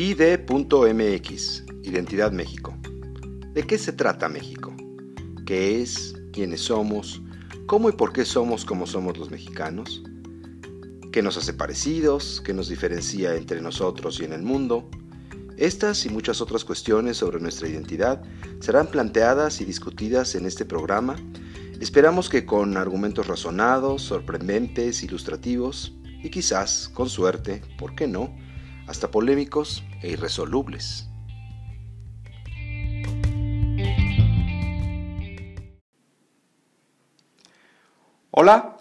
ID.mx, Identidad México. ¿De qué se trata México? ¿Qué es? ¿Quiénes somos? ¿Cómo y por qué somos como somos los mexicanos? ¿Qué nos hace parecidos? ¿Qué nos diferencia entre nosotros y en el mundo? Estas y muchas otras cuestiones sobre nuestra identidad serán planteadas y discutidas en este programa. Esperamos que con argumentos razonados, sorprendentes, ilustrativos y quizás, con suerte, ¿por qué no?, hasta polémicos e irresolubles. Hola,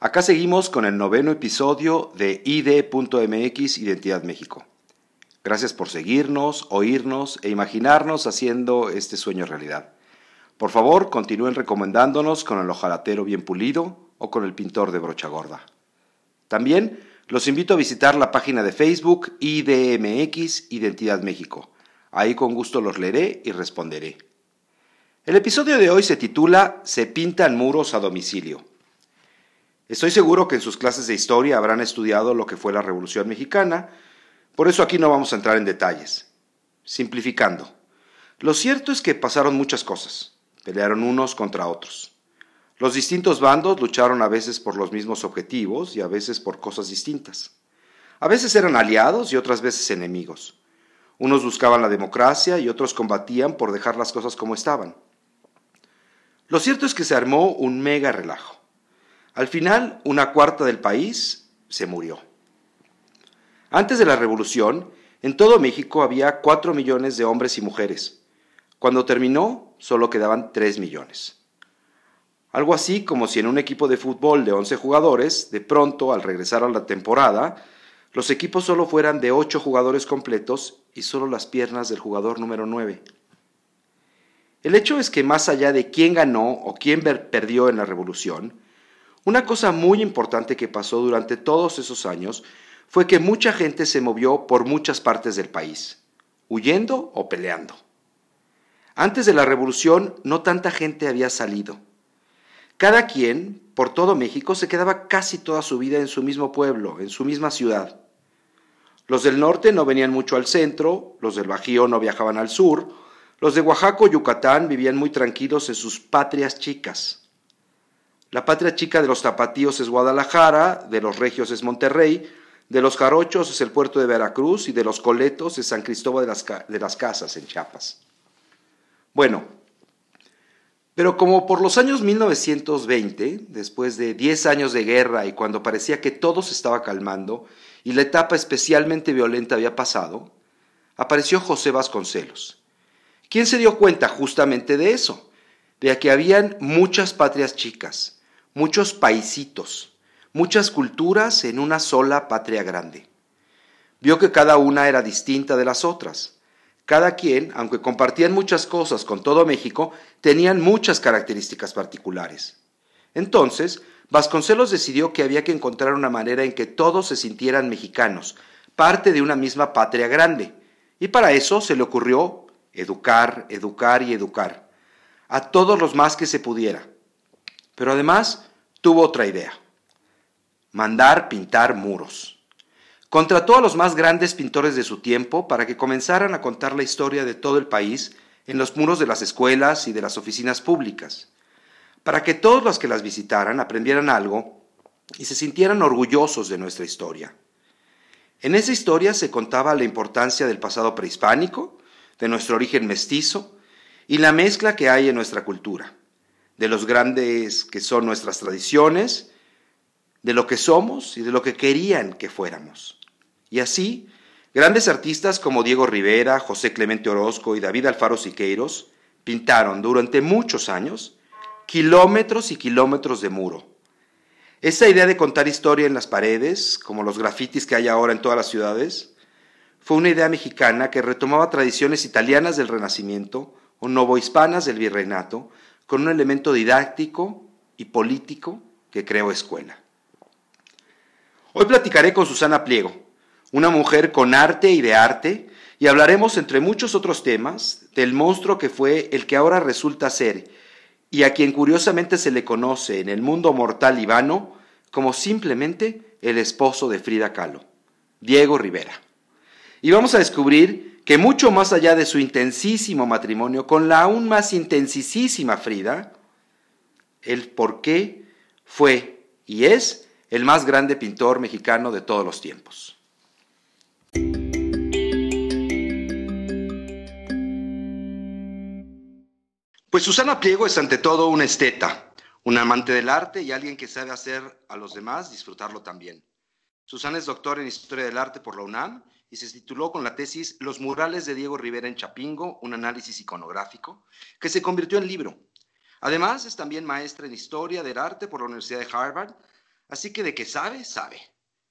acá seguimos con el noveno episodio de ID.mx Identidad México. Gracias por seguirnos, oírnos e imaginarnos haciendo este sueño realidad. Por favor, continúen recomendándonos con el ojalatero bien pulido o con el pintor de brocha gorda. También los invito a visitar la página de Facebook IDMX Identidad México. Ahí con gusto los leeré y responderé. El episodio de hoy se titula Se pintan muros a domicilio. Estoy seguro que en sus clases de historia habrán estudiado lo que fue la Revolución Mexicana, por eso aquí no vamos a entrar en detalles. Simplificando, lo cierto es que pasaron muchas cosas, pelearon unos contra otros. Los distintos bandos lucharon a veces por los mismos objetivos y a veces por cosas distintas. A veces eran aliados y otras veces enemigos. Unos buscaban la democracia y otros combatían por dejar las cosas como estaban. Lo cierto es que se armó un mega relajo. Al final, una cuarta del país se murió. Antes de la revolución, en todo México había cuatro millones de hombres y mujeres. Cuando terminó, solo quedaban tres millones. Algo así como si en un equipo de fútbol de 11 jugadores, de pronto, al regresar a la temporada, los equipos solo fueran de 8 jugadores completos y solo las piernas del jugador número 9. El hecho es que más allá de quién ganó o quién perdió en la revolución, una cosa muy importante que pasó durante todos esos años fue que mucha gente se movió por muchas partes del país, huyendo o peleando. Antes de la revolución no tanta gente había salido. Cada quien, por todo México, se quedaba casi toda su vida en su mismo pueblo, en su misma ciudad. Los del norte no venían mucho al centro, los del Bajío no viajaban al sur, los de Oaxaca o Yucatán vivían muy tranquilos en sus patrias chicas. La patria chica de los tapatíos es Guadalajara, de los regios es Monterrey, de los jarochos es el puerto de Veracruz y de los coletos es San Cristóbal de las, de las Casas en Chiapas. Bueno, pero como por los años 1920, después de 10 años de guerra y cuando parecía que todo se estaba calmando y la etapa especialmente violenta había pasado, apareció José Vasconcelos. ¿Quién se dio cuenta justamente de eso? De que habían muchas patrias chicas, muchos paisitos, muchas culturas en una sola patria grande. Vio que cada una era distinta de las otras cada quien, aunque compartían muchas cosas con todo México, tenían muchas características particulares. Entonces, Vasconcelos decidió que había que encontrar una manera en que todos se sintieran mexicanos, parte de una misma patria grande, y para eso se le ocurrió educar, educar y educar, a todos los más que se pudiera. Pero además tuvo otra idea, mandar pintar muros. Contrató a los más grandes pintores de su tiempo para que comenzaran a contar la historia de todo el país en los muros de las escuelas y de las oficinas públicas, para que todos los que las visitaran aprendieran algo y se sintieran orgullosos de nuestra historia. En esa historia se contaba la importancia del pasado prehispánico, de nuestro origen mestizo y la mezcla que hay en nuestra cultura, de los grandes que son nuestras tradiciones, de lo que somos y de lo que querían que fuéramos. Y así, grandes artistas como Diego Rivera, José Clemente Orozco y David Alfaro Siqueiros pintaron durante muchos años kilómetros y kilómetros de muro. Esa idea de contar historia en las paredes, como los grafitis que hay ahora en todas las ciudades, fue una idea mexicana que retomaba tradiciones italianas del Renacimiento o novohispanas del Virreinato con un elemento didáctico y político que creó escuela. Hoy platicaré con Susana Pliego, una mujer con arte y de arte, y hablaremos, entre muchos otros temas, del monstruo que fue el que ahora resulta ser, y a quien curiosamente se le conoce en el mundo mortal y como simplemente el esposo de Frida Kahlo, Diego Rivera. y vamos a descubrir que mucho más allá de su intensísimo matrimonio con la aún más intensísima Frida, el por qué fue y es el más grande pintor mexicano de todos los tiempos. Pues Susana Pliego es ante todo una esteta, un amante del arte y alguien que sabe hacer a los demás disfrutarlo también. Susana es doctora en Historia del Arte por la UNAM y se tituló con la tesis Los murales de Diego Rivera en Chapingo, un análisis iconográfico, que se convirtió en libro. Además, es también maestra en Historia del Arte por la Universidad de Harvard, así que de que sabe, sabe.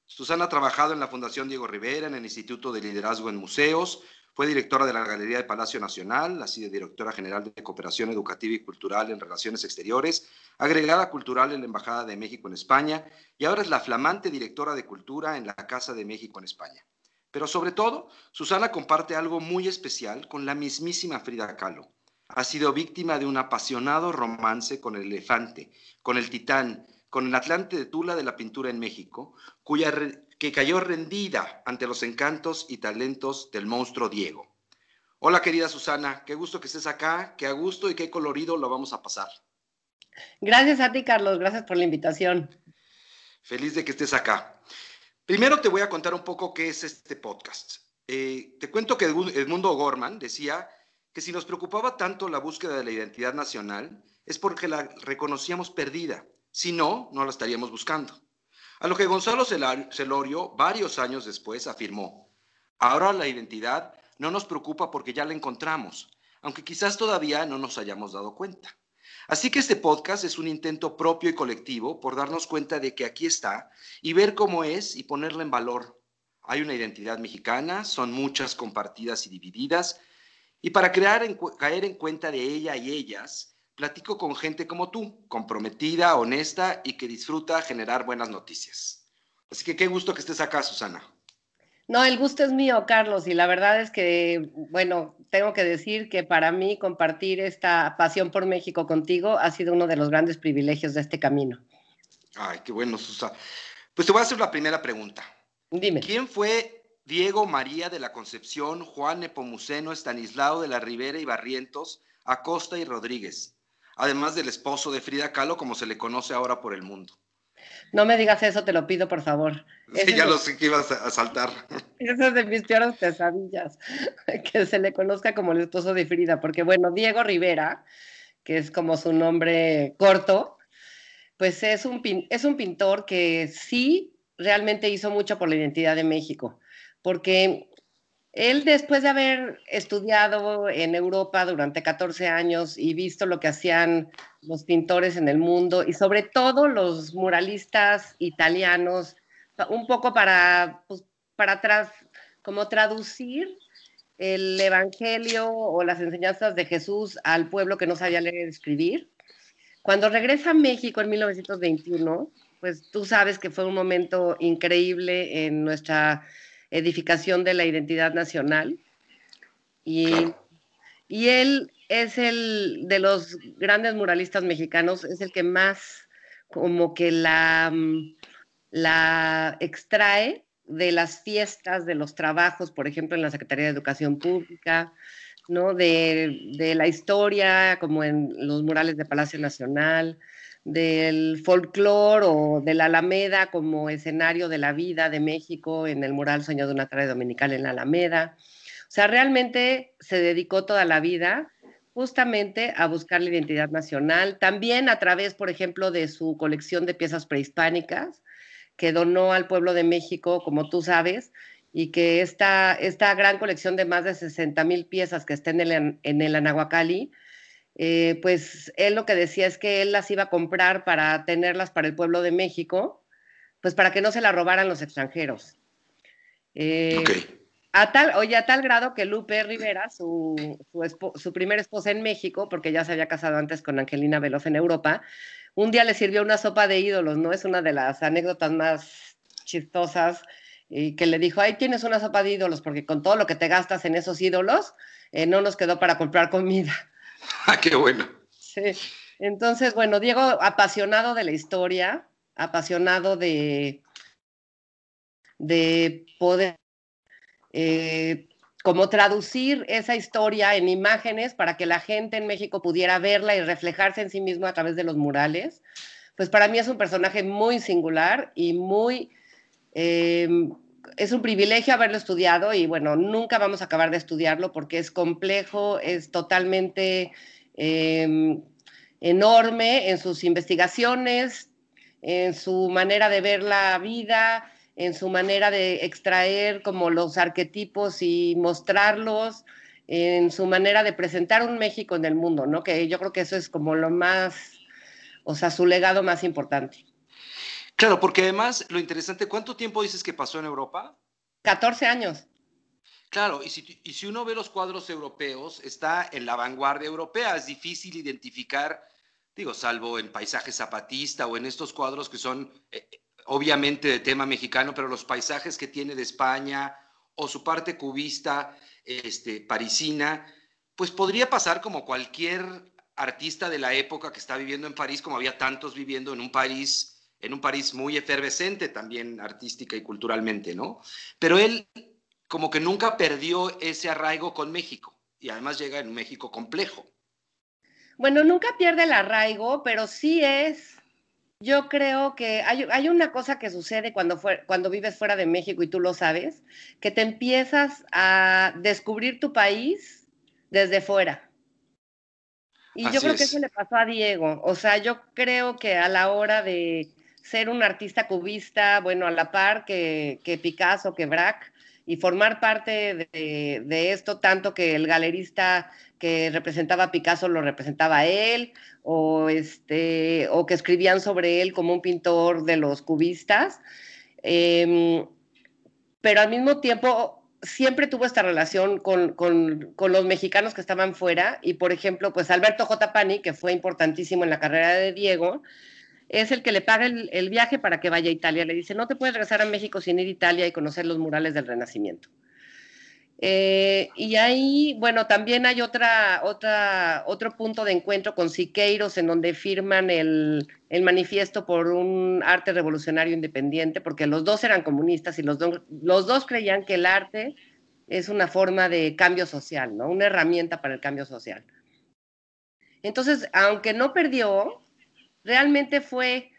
Susana ha trabajado en la Fundación Diego Rivera, en el Instituto de Liderazgo en Museos, fue directora de la Galería de Palacio Nacional, ha sido directora general de Cooperación Educativa y Cultural en Relaciones Exteriores, agregada cultural en la Embajada de México en España y ahora es la flamante directora de Cultura en la Casa de México en España. Pero sobre todo, Susana comparte algo muy especial con la mismísima Frida Kahlo. Ha sido víctima de un apasionado romance con el elefante, con el titán, con el Atlante de Tula de la pintura en México, cuya que cayó rendida ante los encantos y talentos del monstruo Diego. Hola querida Susana, qué gusto que estés acá, qué a gusto y qué colorido lo vamos a pasar. Gracias a ti, Carlos, gracias por la invitación. Feliz de que estés acá. Primero te voy a contar un poco qué es este podcast. Eh, te cuento que Edmundo Gorman decía que si nos preocupaba tanto la búsqueda de la identidad nacional es porque la reconocíamos perdida. Si no, no la estaríamos buscando. A lo que Gonzalo Celorio, varios años después, afirmó, ahora la identidad no nos preocupa porque ya la encontramos, aunque quizás todavía no nos hayamos dado cuenta. Así que este podcast es un intento propio y colectivo por darnos cuenta de que aquí está y ver cómo es y ponerla en valor. Hay una identidad mexicana, son muchas compartidas y divididas, y para crear caer en cuenta de ella y ellas, platico con gente como tú, comprometida, honesta y que disfruta generar buenas noticias. Así que qué gusto que estés acá, Susana. No, el gusto es mío, Carlos, y la verdad es que, bueno, tengo que decir que para mí compartir esta pasión por México contigo ha sido uno de los grandes privilegios de este camino. Ay, qué bueno, Susana. Pues te voy a hacer la primera pregunta. Dime. ¿Quién fue Diego María de la Concepción, Juan Nepomuceno, Estanislao de la Ribera y Barrientos, Acosta y Rodríguez? Además del esposo de Frida Kahlo, como se le conoce ahora por el mundo. No me digas eso, te lo pido, por favor. Sí, ya lo sé que ibas a saltar. Esa es de mis peores pesadillas, que se le conozca como el esposo de Frida, porque bueno, Diego Rivera, que es como su nombre corto, pues es un, es un pintor que sí realmente hizo mucho por la identidad de México, porque él, después de haber estudiado en Europa durante 14 años y visto lo que hacían los pintores en el mundo y sobre todo los muralistas italianos, un poco para, pues, para atrás, como traducir el Evangelio o las enseñanzas de Jesús al pueblo que no sabía leer y escribir. Cuando regresa a México en 1921, pues tú sabes que fue un momento increíble en nuestra edificación de la identidad nacional. Y, y él es el de los grandes muralistas mexicanos, es el que más como que la, la extrae de las fiestas, de los trabajos, por ejemplo, en la Secretaría de Educación Pública, ¿no? De, de la historia, como en los murales de Palacio Nacional, del folclore o de la Alameda como escenario de la vida de México en el mural Sueño de una tarde dominical en la Alameda. O sea, realmente se dedicó toda la vida justamente a buscar la identidad nacional, también a través, por ejemplo, de su colección de piezas prehispánicas que donó al pueblo de México, como tú sabes, y que esta, esta gran colección de más de 60 mil piezas que está en el, en el Anahuacalli, eh, pues él lo que decía es que él las iba a comprar para tenerlas para el pueblo de México, pues para que no se las robaran los extranjeros. Eh, a tal, oye, a tal grado que Lupe Rivera, su, su, primera esposa en México, porque ya se había casado antes con Angelina Veloz en Europa, un día le sirvió una sopa de ídolos, ¿no? Es una de las anécdotas más chistosas y que le dijo, ahí tienes una sopa de ídolos, porque con todo lo que te gastas en esos ídolos, eh, no nos quedó para comprar comida. Ah, qué bueno. Sí. Entonces, bueno, Diego, apasionado de la historia, apasionado de, de poder eh, como traducir esa historia en imágenes para que la gente en México pudiera verla y reflejarse en sí mismo a través de los murales, pues para mí es un personaje muy singular y muy... Em, es un privilegio haberlo estudiado y bueno, nunca vamos a acabar de estudiarlo porque es complejo, es totalmente em, enorme en sus investigaciones, en su manera de ver la vida, en su manera de extraer como los arquetipos y mostrarlos, en su manera de presentar un México en el mundo, ¿no? Que yo creo que eso es como lo más, o sea, su legado más importante. Claro, porque además lo interesante, ¿cuánto tiempo dices que pasó en Europa? 14 años. Claro, y si, y si uno ve los cuadros europeos, está en la vanguardia europea, es difícil identificar, digo, salvo en paisaje zapatista o en estos cuadros que son eh, obviamente de tema mexicano, pero los paisajes que tiene de España o su parte cubista, este, parisina, pues podría pasar como cualquier artista de la época que está viviendo en París, como había tantos viviendo en un París, en un París muy efervescente también artística y culturalmente, ¿no? Pero él como que nunca perdió ese arraigo con México y además llega en un México complejo. Bueno, nunca pierde el arraigo, pero sí es yo creo que hay, una cosa que sucede cuando, cuando vives fuera de México y tú lo sabes, que te empiezas a descubrir tu país desde fuera. Y yo creo que eso le pasó a Diego. O sea, yo creo que a la hora de ser un artista cubista, bueno, a la par que, que Picasso, que Braque, y formar parte de, esto, tanto que el galerista que representaba a Picasso lo representaba a él, o, este, o que escribían sobre él como un pintor de los cubistas. Em, pero al mismo tiempo siempre tuvo esta relación con, con, con, los mexicanos que estaban fuera y, por ejemplo, pues Alberto J. Pani, que fue importantísimo en la carrera de Diego, es el que le paga el, viaje para que vaya a Italia. Le dice, no te puedes regresar a México sin ir a Italia y conocer los murales del Renacimiento. Eh, y ahí, bueno, también hay otra, otra, otro punto de encuentro con Siqueiros, en donde firman el, manifiesto por un arte revolucionario independiente, porque los dos eran comunistas y los, los dos creían que el arte es una forma de cambio social, ¿no? Una herramienta para el cambio social. Entonces, aunque no perdió, realmente fue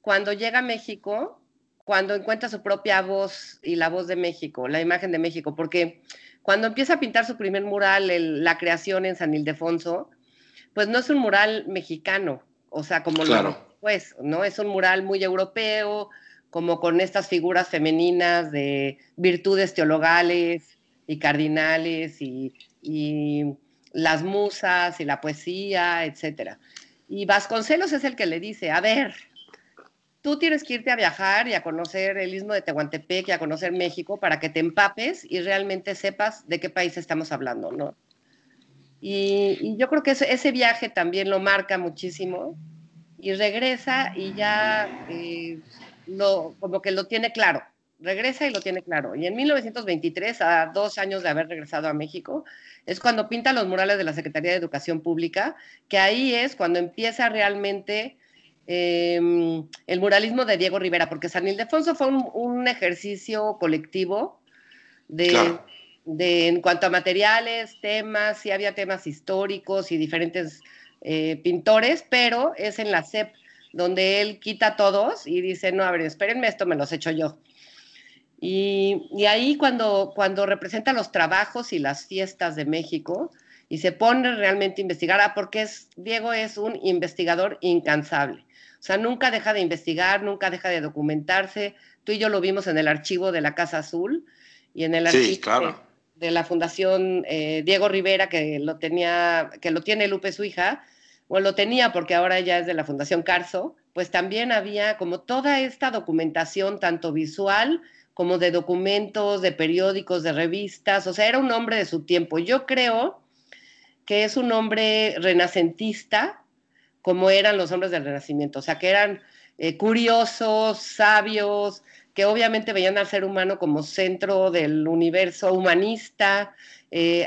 cuando llega a México, cuando encuentra su propia voz y la voz de México, la imagen de México, porque cuando empieza a pintar su primer mural, la creación en San Ildefonso, pues no es un mural mexicano, o sea, como lo pues, ¿no? Es un mural muy europeo, como con estas figuras femeninas de virtudes teologales y cardinales y, y las musas y la poesía, etcétera. Y Vasconcelos es el que le dice, a ver, tú tienes que irte a viajar y a conocer el istmo de Tehuantepec y a conocer México para que te empapes y realmente sepas de qué país estamos hablando, ¿no? Y, yo creo que ese, viaje también lo marca muchísimo y regresa y ya eh, lo, como que lo tiene claro, regresa y lo tiene claro. Y en 1923, a dos años de haber regresado a México, es cuando pinta los murales de la Secretaría de Educación Pública, que ahí es cuando empieza realmente em, el muralismo de Diego Rivera, porque San Ildefonso fue un, ejercicio colectivo de, en cuanto a materiales, temas, sí había temas históricos y diferentes eh, pintores, pero es en la CEP donde él quita todos y dice, no, a ver, espérenme, esto me los echo yo. Y, ahí cuando, cuando representa los trabajos y las fiestas de México y se pone realmente a investigar, ah, porque es, Diego es un investigador incansable. O sea, nunca deja de investigar, nunca deja de documentarse. Tú y yo lo vimos en el archivo de la Casa Azul y en el archivo de, la Fundación eh, Diego Rivera, que lo tenía, que lo tiene Lupe, su hija, o lo tenía porque ahora ya es de la Fundación Carso, pues también había como toda esta documentación, tanto visual, como de documentos, de periódicos, de revistas, o sea, era un hombre de su tiempo. Yo creo que es un hombre renacentista, como eran los hombres del Renacimiento, o sea, que eran eh, curiosos, sabios, que obviamente veían al ser humano como centro del universo humanista, eh,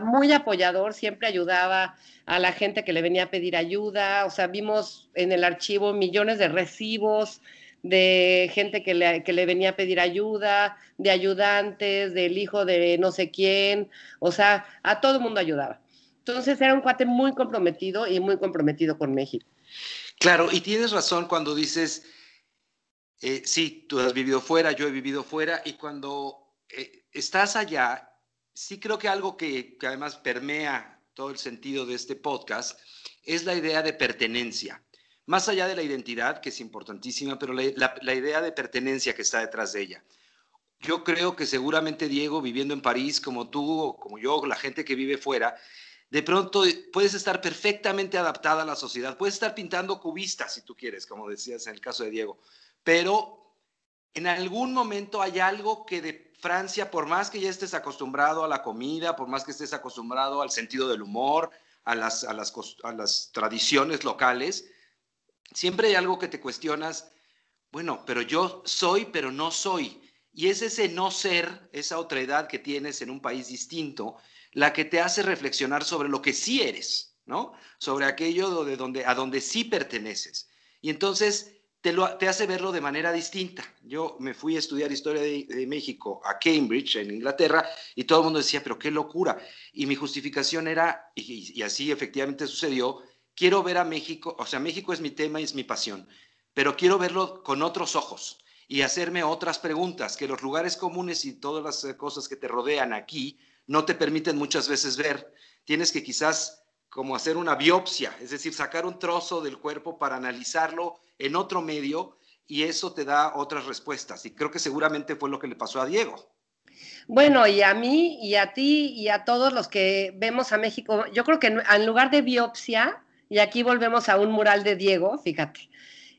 muy apoyador, siempre ayudaba a la gente que le venía a pedir ayuda, o sea, vimos en el archivo millones de recibos de gente que le, que le venía a pedir ayuda, de ayudantes, del hijo de no sé quién, o sea, a todo el mundo ayudaba. Entonces era un cuate muy comprometido y muy comprometido con México. Claro, y tienes razón cuando dices, eh, sí, tú has vivido fuera, yo he vivido fuera, y cuando eh, estás allá, sí creo que algo que, que además permea todo el sentido de este podcast es la idea de pertenencia. Más allá de la identidad, que es importantísima, pero la, idea de pertenencia que está detrás de ella. Yo creo que seguramente Diego, viviendo en París, como tú o como yo, la gente que vive fuera, de pronto puedes estar perfectamente adaptada a la sociedad, puedes estar pintando cubistas si tú quieres, como decías en el caso de Diego, pero en algún momento hay algo que de Francia, por más que ya estés acostumbrado a la comida, por más que estés acostumbrado al sentido del humor, a las, a las, a las tradiciones locales, siempre hay algo que te cuestionas, bueno, pero yo soy, pero no soy. Y es ese no ser, esa otra edad que tienes en un país distinto, la que te hace reflexionar sobre lo que sí eres, ¿no? Sobre aquello de donde, a donde sí perteneces. Y entonces te, lo, te hace verlo de manera distinta. Yo me fui a estudiar historia de, México a Cambridge, en Inglaterra, y todo el mundo decía, pero qué locura. Y mi justificación era, y así efectivamente sucedió, quiero ver a México, o sea, México es mi tema y es mi pasión, pero quiero verlo con otros ojos y hacerme otras preguntas que los lugares comunes y todas las eh, cosas que te rodean aquí no te permiten muchas veces ver. Tienes que quizás como hacer una biopsia, es decir, sacar un trozo del cuerpo para analizarlo en otro medio y eso te da otras respuestas. Y creo que seguramente fue lo que le pasó a Diego. Bueno, y a mí y a ti y a todos los que vemos a México, yo creo que en lugar de biopsia, y aquí volvemos a un mural de Diego, fíjate,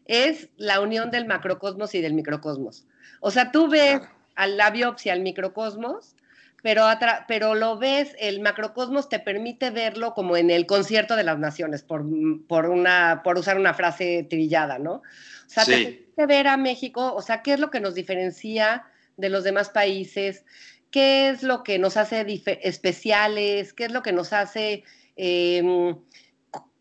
es la unión del macrocosmos y del microcosmos. O sea, tú ves a la biopsia al microcosmos, pero, pero lo ves, el macrocosmos te permite verlo como en el concierto de las naciones, por, por, una, por usar una frase trillada, ¿no? O sea, te permite ver a México, o sea, qué es lo que nos diferencia de los demás países, qué es lo que nos hace especiales, qué es lo que nos hace... Em,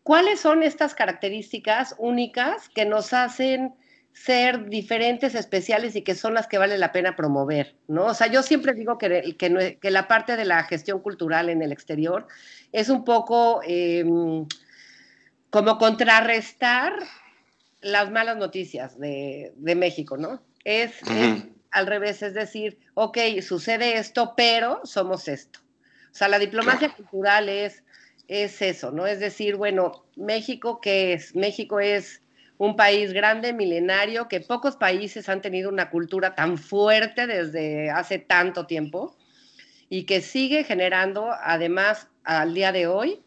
¿Cuáles son estas características únicas que nos hacen ser diferentes, especiales y que son las que vale la pena promover, ¿no? O sea, yo siempre digo que, que, la parte de la gestión cultural en el exterior es un poco em, como contrarrestar las malas noticias de, México, ¿no? Es, al revés, es decir, ok, sucede esto, pero somos esto. O sea, la diplomacia cultural es es eso, ¿no? Es decir, bueno, México, ¿qué es? México es un país grande, milenario, que pocos países han tenido una cultura tan fuerte desde hace tanto tiempo y que sigue generando, además, al día de hoy,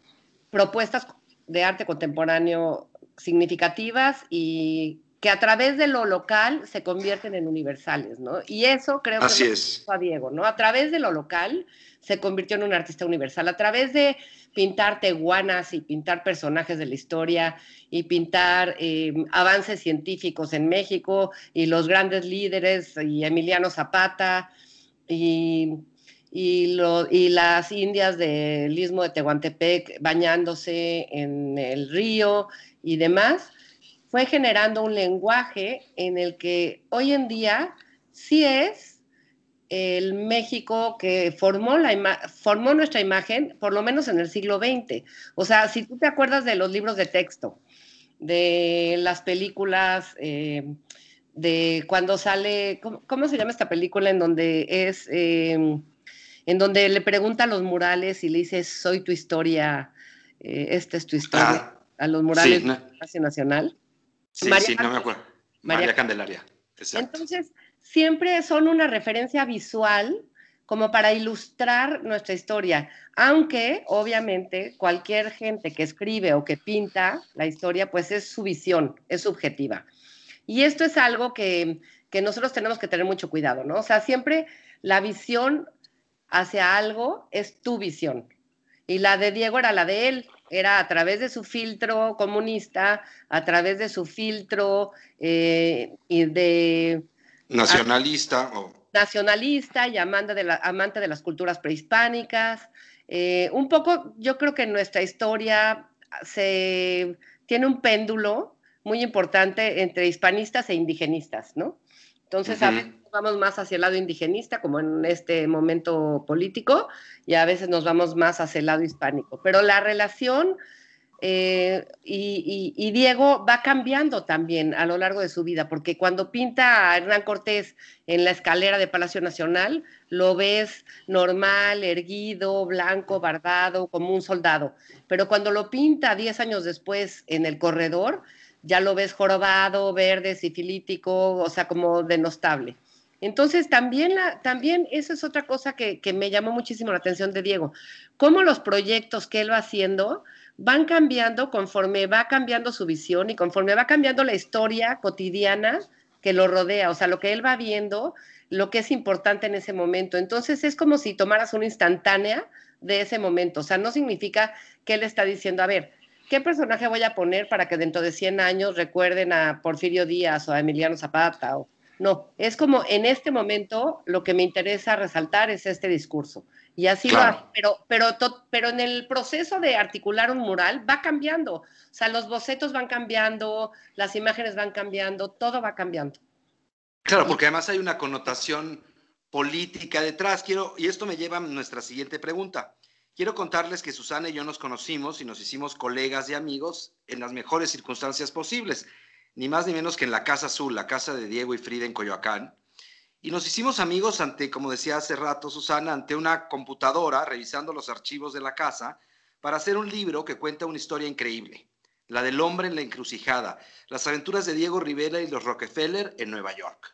propuestas de arte contemporáneo significativas y que a través de lo local se convierten en universales, ¿no? Y eso creo Así que es. a Diego, ¿no? A través de lo local se convirtió en un artista universal, a través de pintar teguanas y pintar personajes de la historia y pintar eh, avances científicos en México y los grandes líderes y Emiliano Zapata y, y, y las indias del istmo de Tehuantepec bañándose en el río y demás, fue generando un lenguaje en el que hoy en día sí es el México que formó, la formó nuestra imagen, por lo menos en el siglo XX. O sea, si tú te acuerdas de los libros de texto, de las películas, eh, de cuando sale, ¿cómo, se llama esta película en donde es, em, en donde le pregunta a los murales y le dice, soy tu historia, eh, esta es tu historia, ah, a los murales sí, Nacional? Sí, sí, no me acuerdo. María, Candelaria. Entonces, siempre son una referencia visual como para ilustrar nuestra historia, aunque obviamente cualquier gente que escribe o que pinta la historia, pues es su visión, es subjetiva. Y esto es algo que, que nosotros tenemos que tener mucho cuidado, ¿no? O sea, siempre la visión hacia algo es tu visión. Y la de Diego era la de él, era a través de su filtro comunista, a través de su filtro eh, y de Nacionalista. O... Nacionalista y amante de, la, amante de las culturas prehispánicas. Eh, un poco, yo creo que nuestra historia se tiene un péndulo muy importante entre hispanistas e indigenistas, ¿no? Entonces, a veces vamos más hacia el lado indigenista, como en este momento político, y a veces nos vamos más hacia el lado hispánico. Pero la relación eh, y, Diego va cambiando también a lo largo de su vida, porque cuando pinta a Hernán Cortés en la escalera de Palacio Nacional, lo ves normal, erguido, blanco, bardado, como un soldado. Pero cuando lo pinta 10 años después en el corredor, ya lo ves jorobado, verde, sifilítico, o sea, como denostable. Entonces, también, la, también eso es otra cosa que, que me llamó muchísimo la atención de Diego. Cómo los proyectos que él va haciendo van cambiando conforme va cambiando su visión y conforme va cambiando la historia cotidiana que lo rodea, o sea, lo que él va viendo, lo que es importante en ese momento. Entonces es como si tomaras una instantánea de ese momento, o sea, no significa que él está diciendo, a ver, ¿qué personaje voy a poner para que dentro de 100 años recuerden a Porfirio Díaz o a Emiliano Zapata? O... No, es como en este momento lo que me interesa resaltar es este discurso. Y así va, pero, pero, pero en el proceso de articular un mural va cambiando. O sea, los bocetos van cambiando, las imágenes van cambiando, todo va cambiando. Claro, porque además hay una connotación política detrás. Quiero, y esto me lleva a nuestra siguiente pregunta. Quiero contarles que Susana y yo nos conocimos y nos hicimos colegas y amigos en las mejores circunstancias posibles, ni más ni menos que en la Casa Azul, la casa de Diego y Frida en Coyoacán, y nos hicimos amigos ante, como decía hace rato Susana, ante una computadora, revisando los archivos de la casa, para hacer un libro que cuenta una historia increíble, la del hombre en la encrucijada, las aventuras de Diego Rivera y los Rockefeller en Nueva York.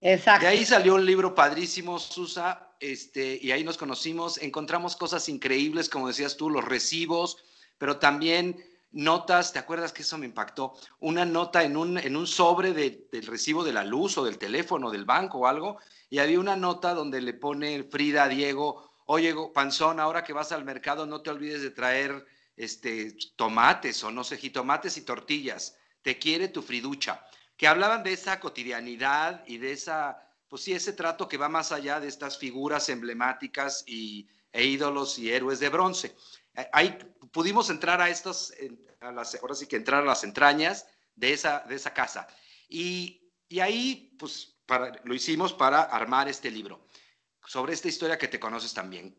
Exacto. De ahí salió un libro padrísimo, Susa, este, y ahí nos conocimos, encontramos cosas increíbles, como decías tú, los recibos, pero también notas, ¿te acuerdas que eso me impactó? Una nota en un, en un sobre del recibo de la luz o del teléfono del banco o algo, y había una nota donde le pone Frida a Diego, oye, Panzón, ahora que vas al mercado no te olvides de traer este, tomates o no sé, jitomates y tortillas, te quiere tu friducha, que hablaban de esa cotidianidad y de esa, pues sí, ese trato que va más allá de estas figuras emblemáticas y, e ídolos y héroes de bronce. Eh, ahí pudimos entrar a estas, a las, ahora sí que entrar a las entrañas de esa, de esa casa. Y, y ahí, pues, para, lo hicimos para armar este libro, sobre esta historia que te conoces también.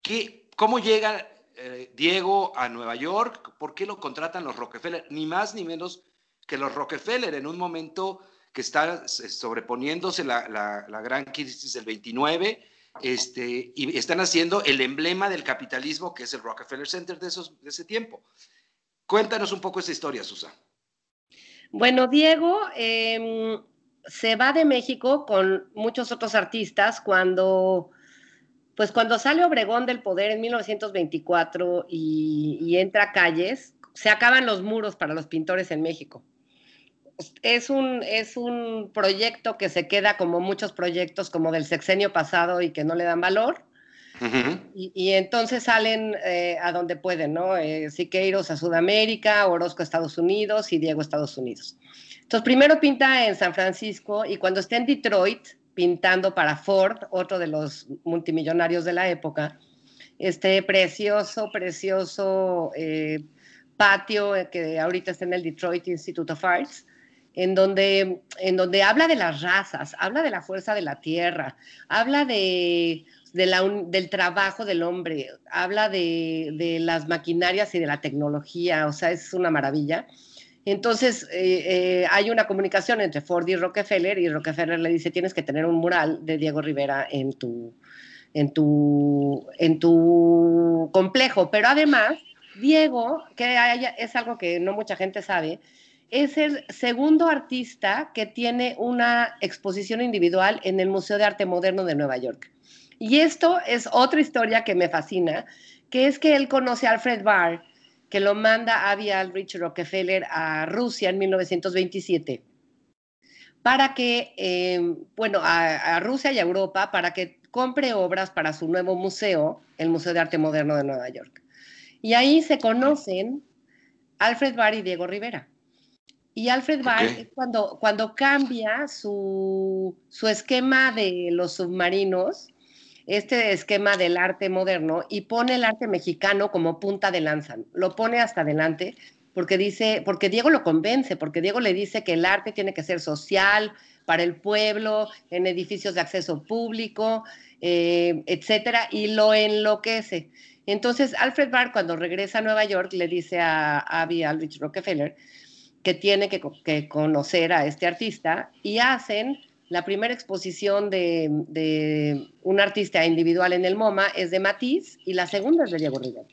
¿Qué, ¿Cómo llega eh, Diego a Nueva York? ¿Por qué lo contratan los Rockefeller? Ni más ni menos que los Rockefeller en un momento que está sobreponiéndose la, la, la gran crisis del 29 este, y están haciendo el emblema del capitalismo que es el Rockefeller Center de, esos, de ese tiempo. Cuéntanos un poco esa historia, Susa. Bueno, Diego em, se va de México con muchos otros artistas cuando, pues cuando sale Obregón del poder en 1924 y, y entra a calles, se acaban los muros para los pintores en México es un, es un proyecto que se queda como muchos proyectos como del sexenio pasado y que no le dan valor. y, entonces salen eh, a donde pueden, ¿no? Eh, Siqueiros a Sudamérica, Orozco a Estados Unidos y Diego a Estados Unidos. Entonces primero pinta en San Francisco y cuando está en Detroit pintando para Ford, otro de los multimillonarios de la época, este precioso, precioso eh, patio que ahorita está en el Detroit Institute of Arts, en donde, en donde habla de las razas, habla de la fuerza de la tierra, habla de, del trabajo del hombre, habla de, las maquinarias y de la tecnología, o sea, es una maravilla. Entonces, eh, eh, hay una comunicación entre Ford y Rockefeller y Rockefeller le dice, tienes que tener un mural de Diego Rivera en tu, en tu, en tu complejo. Pero además, Diego, que es algo que no mucha gente sabe, es el segundo artista que tiene una exposición individual en el Museo de Arte Moderno de Nueva York. Y esto es otra historia que me fascina, que es que él conoce a Alfred Barr, que lo manda Avi Aldrich Rockefeller a Rusia en 1927, para que, eh, bueno, a, a Rusia y a Europa, para que compre obras para su nuevo museo, el Museo de Arte Moderno de Nueva York. Y ahí se conocen Alfred Barr y Diego Rivera. Y Alfred Barr es cuando, cuando cambia su, su, esquema de los submarinos, este esquema del arte moderno, y pone el arte mexicano como punta de lanza, lo pone hasta adelante. porque dice, porque Diego lo convence, porque Diego le dice que el arte tiene que ser social, para el pueblo, en edificios de acceso público, eh, etcétera, y lo enloquece. Entonces, Alfred Barr, cuando regresa a Nueva York, le dice a Abby Aldrich Rockefeller que tiene que, conocer a este artista y hacen la primera exposición de, un artista individual en el MoMA es de Matisse y la segunda es de Diego Rivera.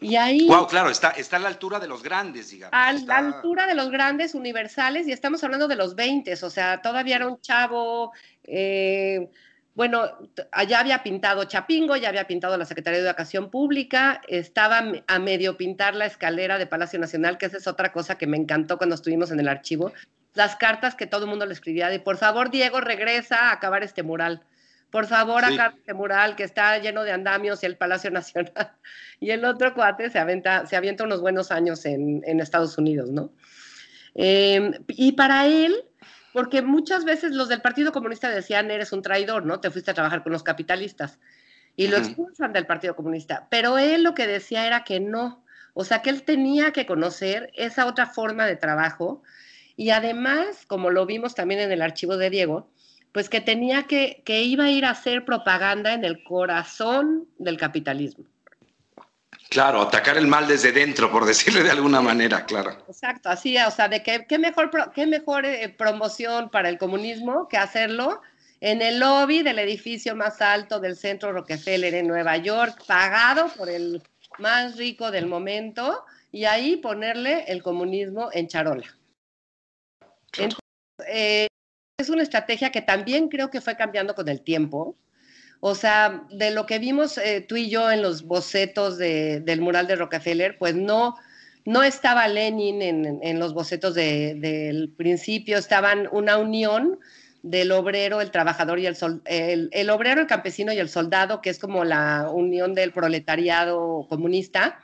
Y ahí... Wow, claro, está, está a la altura de los grandes, digamos. A la altura de los grandes universales y estamos hablando de los 20, o sea, todavía era un chavo... Eh, bueno, allá había pintado Chapingo, ya había pintado la Secretaría de Educación Pública, estaba a medio pintar la escalera de Palacio Nacional, que esa es otra cosa que me encantó cuando estuvimos en el archivo. Las cartas que todo el mundo le escribía de, por favor, Diego, regresa a acabar este mural. Por favor, acabar este mural que está lleno de andamios y el Palacio Nacional. Y el otro cuate se, aventa, se avienta unos buenos años en, Estados Unidos, ¿no? Em, y para él, porque muchas veces los del Partido Comunista decían, eres un traidor, ¿no? Te fuiste a trabajar con los capitalistas. Y lo expulsan del Partido Comunista. Pero él lo que decía era que no. O sea, que él tenía que conocer esa otra forma de trabajo. Y además, como lo vimos también en el archivo de Diego, pues que tenía que, que iba a ir a hacer propaganda en el corazón del capitalismo. Claro, atacar el mal desde dentro, por decirle de alguna manera, claro. Exacto, así, o sea, de qué, qué mejor, qué mejor eh, promoción para el comunismo que hacerlo en el lobby del edificio más alto del centro Rockefeller en Nueva York, pagado por el más rico del momento, y ahí ponerle el comunismo en charola. Eh, es una estrategia que también creo que fue cambiando con el tiempo o sea, de lo que vimos eh, tú y yo en los bocetos del mural de Rockefeller, pues no, no estaba Lenin en, los bocetos del principio, estaban una unión del obrero, el trabajador y el, el, el obrero, el campesino y el soldado, que es como la unión del proletariado comunista,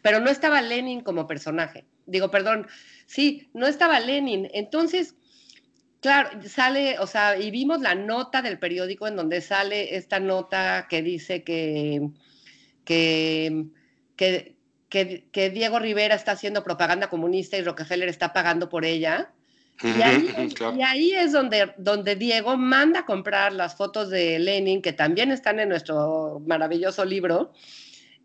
pero no estaba Lenin como personaje. Digo, perdón, sí, no estaba Lenin. Entonces, Claro, sale, o sea, y vimos la nota del periódico en donde sale esta nota que dice que, que, que, Diego Rivera está haciendo propaganda comunista y Rockefeller está pagando por ella. Y ahí, es donde, donde Diego manda a comprar las fotos de Lenin, que también están en nuestro maravilloso libro,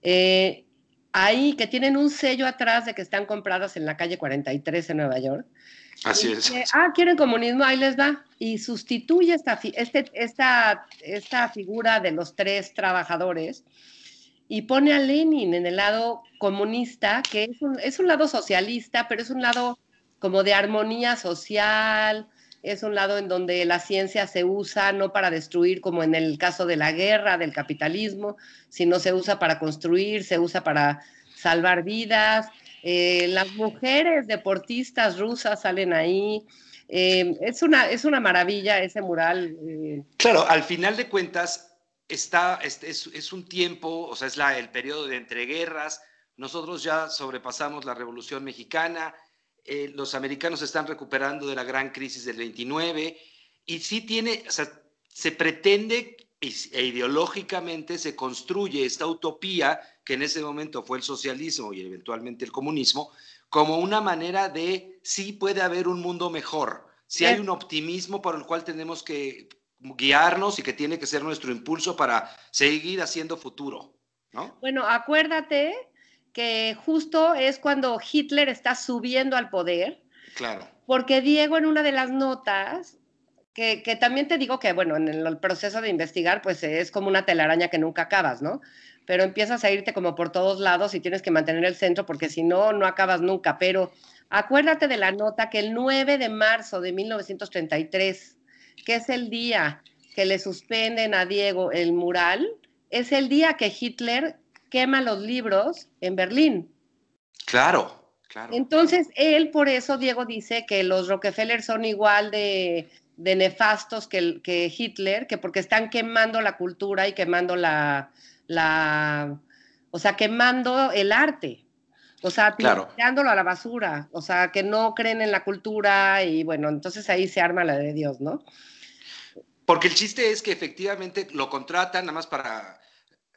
eh, ahí que tienen un sello atrás de que están compradas en la calle 43 en Nueva York. Así es. ah, quieren comunismo, ahí les va. Y sustituye esta, este, esta, esta figura de los tres trabajadores y pone a Lenin en el lado comunista, que es un, es un lado socialista, pero es un lado como de armonía social, es un lado en donde la ciencia se usa no para destruir como en el caso de la guerra, del capitalismo, sino se usa para construir, se usa para salvar vidas, eh, las mujeres deportistas rusas salen ahí. Eh, es, una, es una maravilla ese mural. Eh. Claro, al final de cuentas, está, es, es, un tiempo, o sea, es la, el periodo de entreguerras. Nosotros ya sobrepasamos la Revolución Mexicana, los americanos están recuperando de la gran crisis del 29 y sí tiene, o sea, se pretende e ideológicamente se construye esta utopía que en ese momento fue el socialismo y eventualmente el comunismo, como una manera de sí puede haber un mundo mejor, si hay un optimismo por el cual tenemos que guiarnos y que tiene que ser nuestro impulso para seguir haciendo futuro, ¿no? Bueno, acuérdate que justo es cuando Hitler está subiendo al poder. Claro. Porque Diego en una de las notas que, también te digo que, bueno, en el proceso de investigar, pues es como una telaraña que nunca acabas, ¿no? Pero empiezas a irte como por todos lados y tienes que mantener el centro porque si no, no acabas nunca. Pero acuérdate de la nota que el 9 de marzo de 1933, que es el día que le suspenden a Diego el mural, es el día que Hitler quema los libros en Berlín. Claro, claro. Entonces, él por eso, Diego dice que los Rockefeller son igual de de nefastos que, que Hitler, que porque están quemando la cultura y quemando la, la o sea, quemando el arte. O sea, tirándolo a la basura. O sea, que no creen en la cultura y bueno, entonces ahí se arma la de Dios, ¿no? Porque el chiste es que efectivamente lo contratan nada más para,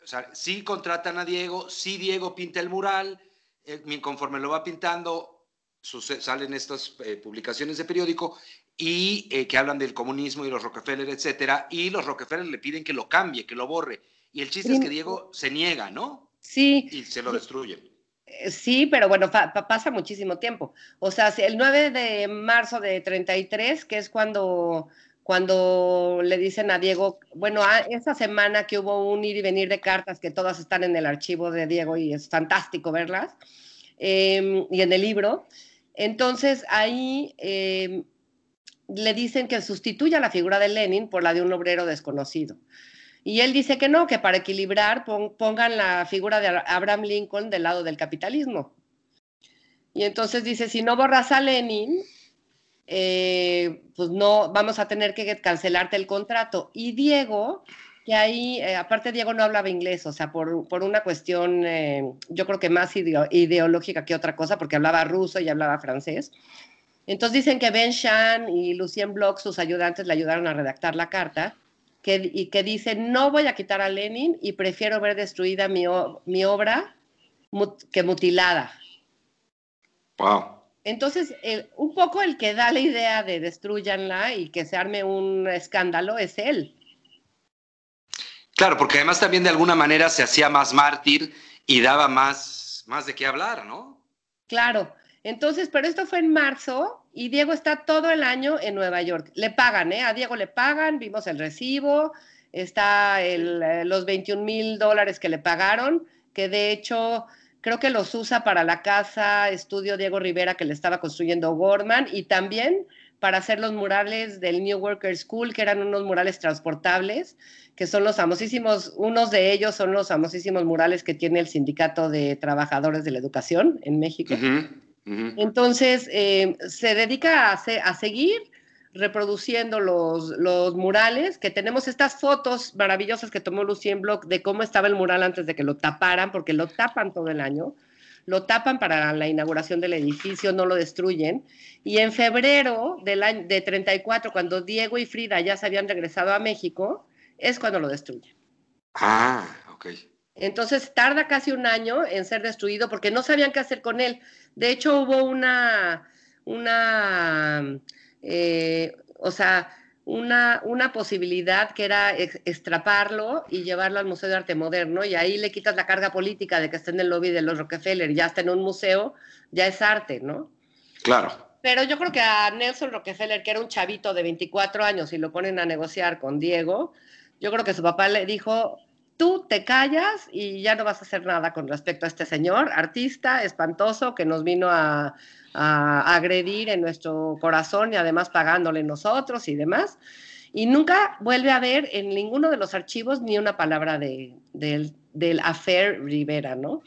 o sea, sí contratan a Diego, sí Diego pinta el mural, eh, conforme lo va pintando, salen estas eh, publicaciones de periódico y eh, que hablan del comunismo y los Rockefeller, etcétera, y los Rockefeller le piden que lo cambie, que lo borre. Y el chiste es que Diego se niega, ¿no? Sí. Y se lo destruyen. Sí, pero bueno, pasa muchísimo tiempo. O sea, el 9 de marzo de 33, que es cuando cuando le dicen a Diego, bueno, esa semana que hubo un ir y venir de cartas que todas están en el archivo de Diego y es fantástico verlas, em, y en el libro, entonces ahí em, le dicen que sustituya la figura de Lenin por la de un obrero desconocido. Y él dice que no, que para equilibrar pongan la figura de Abraham Lincoln del lado del capitalismo. Y entonces dice, si no borras a Lenin, eh, pues no, vamos a tener que cancelarte el contrato. Y Diego, que ahí, eh, aparte Diego no hablaba inglés, o sea, por, una cuestión, eh, yo creo que más ideológica que otra cosa, porque hablaba ruso y hablaba francés. Entonces dicen que Ben Shan y Lucien Bloch, sus ayudantes, le ayudaron a redactar la carta, que, y que dice, no voy a quitar a Lenin y prefiero ver destruida mi, mi obra que mutilada. Wow. Entonces, un poco el que da la idea de destruyanla y que se arme un escándalo es él. Claro, porque además también de alguna manera se hacía más mártir y daba más, más de qué hablar, ¿no? Claro. Entonces, pero esto fue en marzo y Diego está todo el año en Nueva York. Le pagan, ¿eh? A Diego le pagan, vimos el recibo, está el, eh, los 21 mil dólares que le pagaron, que de hecho creo que los usa para la casa estudio Diego Rivera que le estaba construyendo Gorman y también para hacer los murales del New Worker School, que eran unos murales transportables, que son los famosísimos, unos de ellos son los famosísimos murales que tiene el Sindicato de Trabajadores de la Educación en México. Entonces, eh, se dedica a, a seguir reproduciendo los, los, murales, que tenemos estas fotos maravillosas que tomó Lucien Bloch de cómo estaba el mural antes de que lo taparan, porque lo tapan todo el año, lo tapan para la inauguración del edificio, no lo destruyen, y en febrero del año, de 34, cuando Diego y Frida ya se habían regresado a México, es cuando lo destruyen. Ah, ok. Entonces tarda casi un año en ser destruido porque no sabían qué hacer con él. De hecho, hubo una, una eh, o sea, una, una, posibilidad que era extraparlo y llevarlo al Museo de Arte Moderno y ahí le quitas la carga política de que esté en el lobby de los Rockefeller, ya está en un museo, ya es arte, ¿no? Claro. Pero yo creo que a Nelson Rockefeller, que era un chavito de 24 años y lo ponen a negociar con Diego, yo creo que su papá le dijo, tú te callas y ya no vas a hacer nada con respecto a este señor, artista espantoso que nos vino a, a agredir en nuestro corazón y además pagándole nosotros y demás. Y nunca vuelve a ver en ninguno de los archivos ni una palabra de, del affair Rivera, ¿no?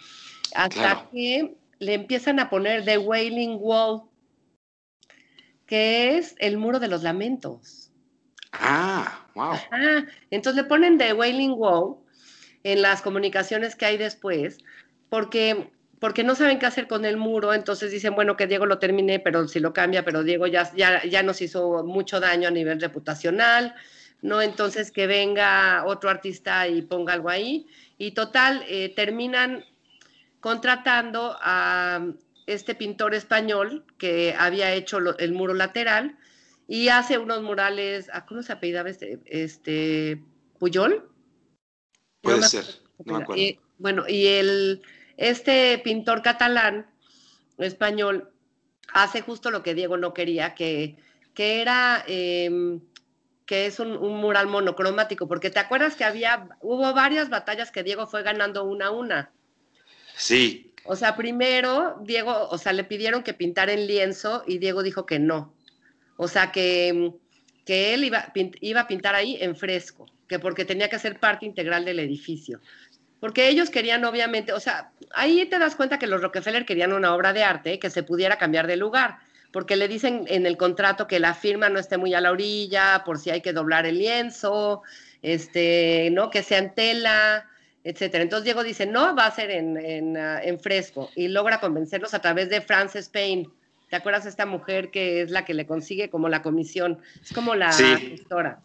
Hasta que le empiezan a poner The Wailing Wall, que es el muro de los lamentos. Ah, wow. Entonces le ponen The Wailing Wall en las comunicaciones que hay después, porque porque no saben qué hacer con el muro, entonces dicen, bueno, que Diego lo termine, pero si lo cambia, pero Diego ya, ya, ya nos hizo mucho daño a nivel reputacional, ¿no? Entonces que venga otro artista y ponga algo ahí. Y total, eh, terminan contratando a este pintor español que había hecho el muro lateral y hace unos murales, ¿cómo se apellidaba este? este ¿Puyol? Puede ser, no me acuerdo. bueno, y el este pintor catalán, español, hace justo lo que Diego no quería, que, que era... Em, que es un, mural monocromático, porque te acuerdas que había, hubo varias batallas que Diego fue ganando una a una. Sí. O sea, primero Diego, o sea, le pidieron que pintara en lienzo y Diego dijo que no. O sea, que, que él iba, iba a pintar ahí en fresco, que porque tenía que ser parte integral del edificio porque ellos querían obviamente, o sea, ahí te das cuenta que los Rockefeller querían una obra de arte que se pudiera cambiar de lugar, porque le dicen en el contrato que la firma no esté muy a la orilla, por si hay que doblar el lienzo, este, ¿no? Que sea en tela, etcétera. Entonces Diego dice, no, va a ser en, ah, fresco, y logra convencerlos a través de Frances Payne. ¿Te acuerdas de esta mujer que es la que le consigue como la comisión? Es como la gestora.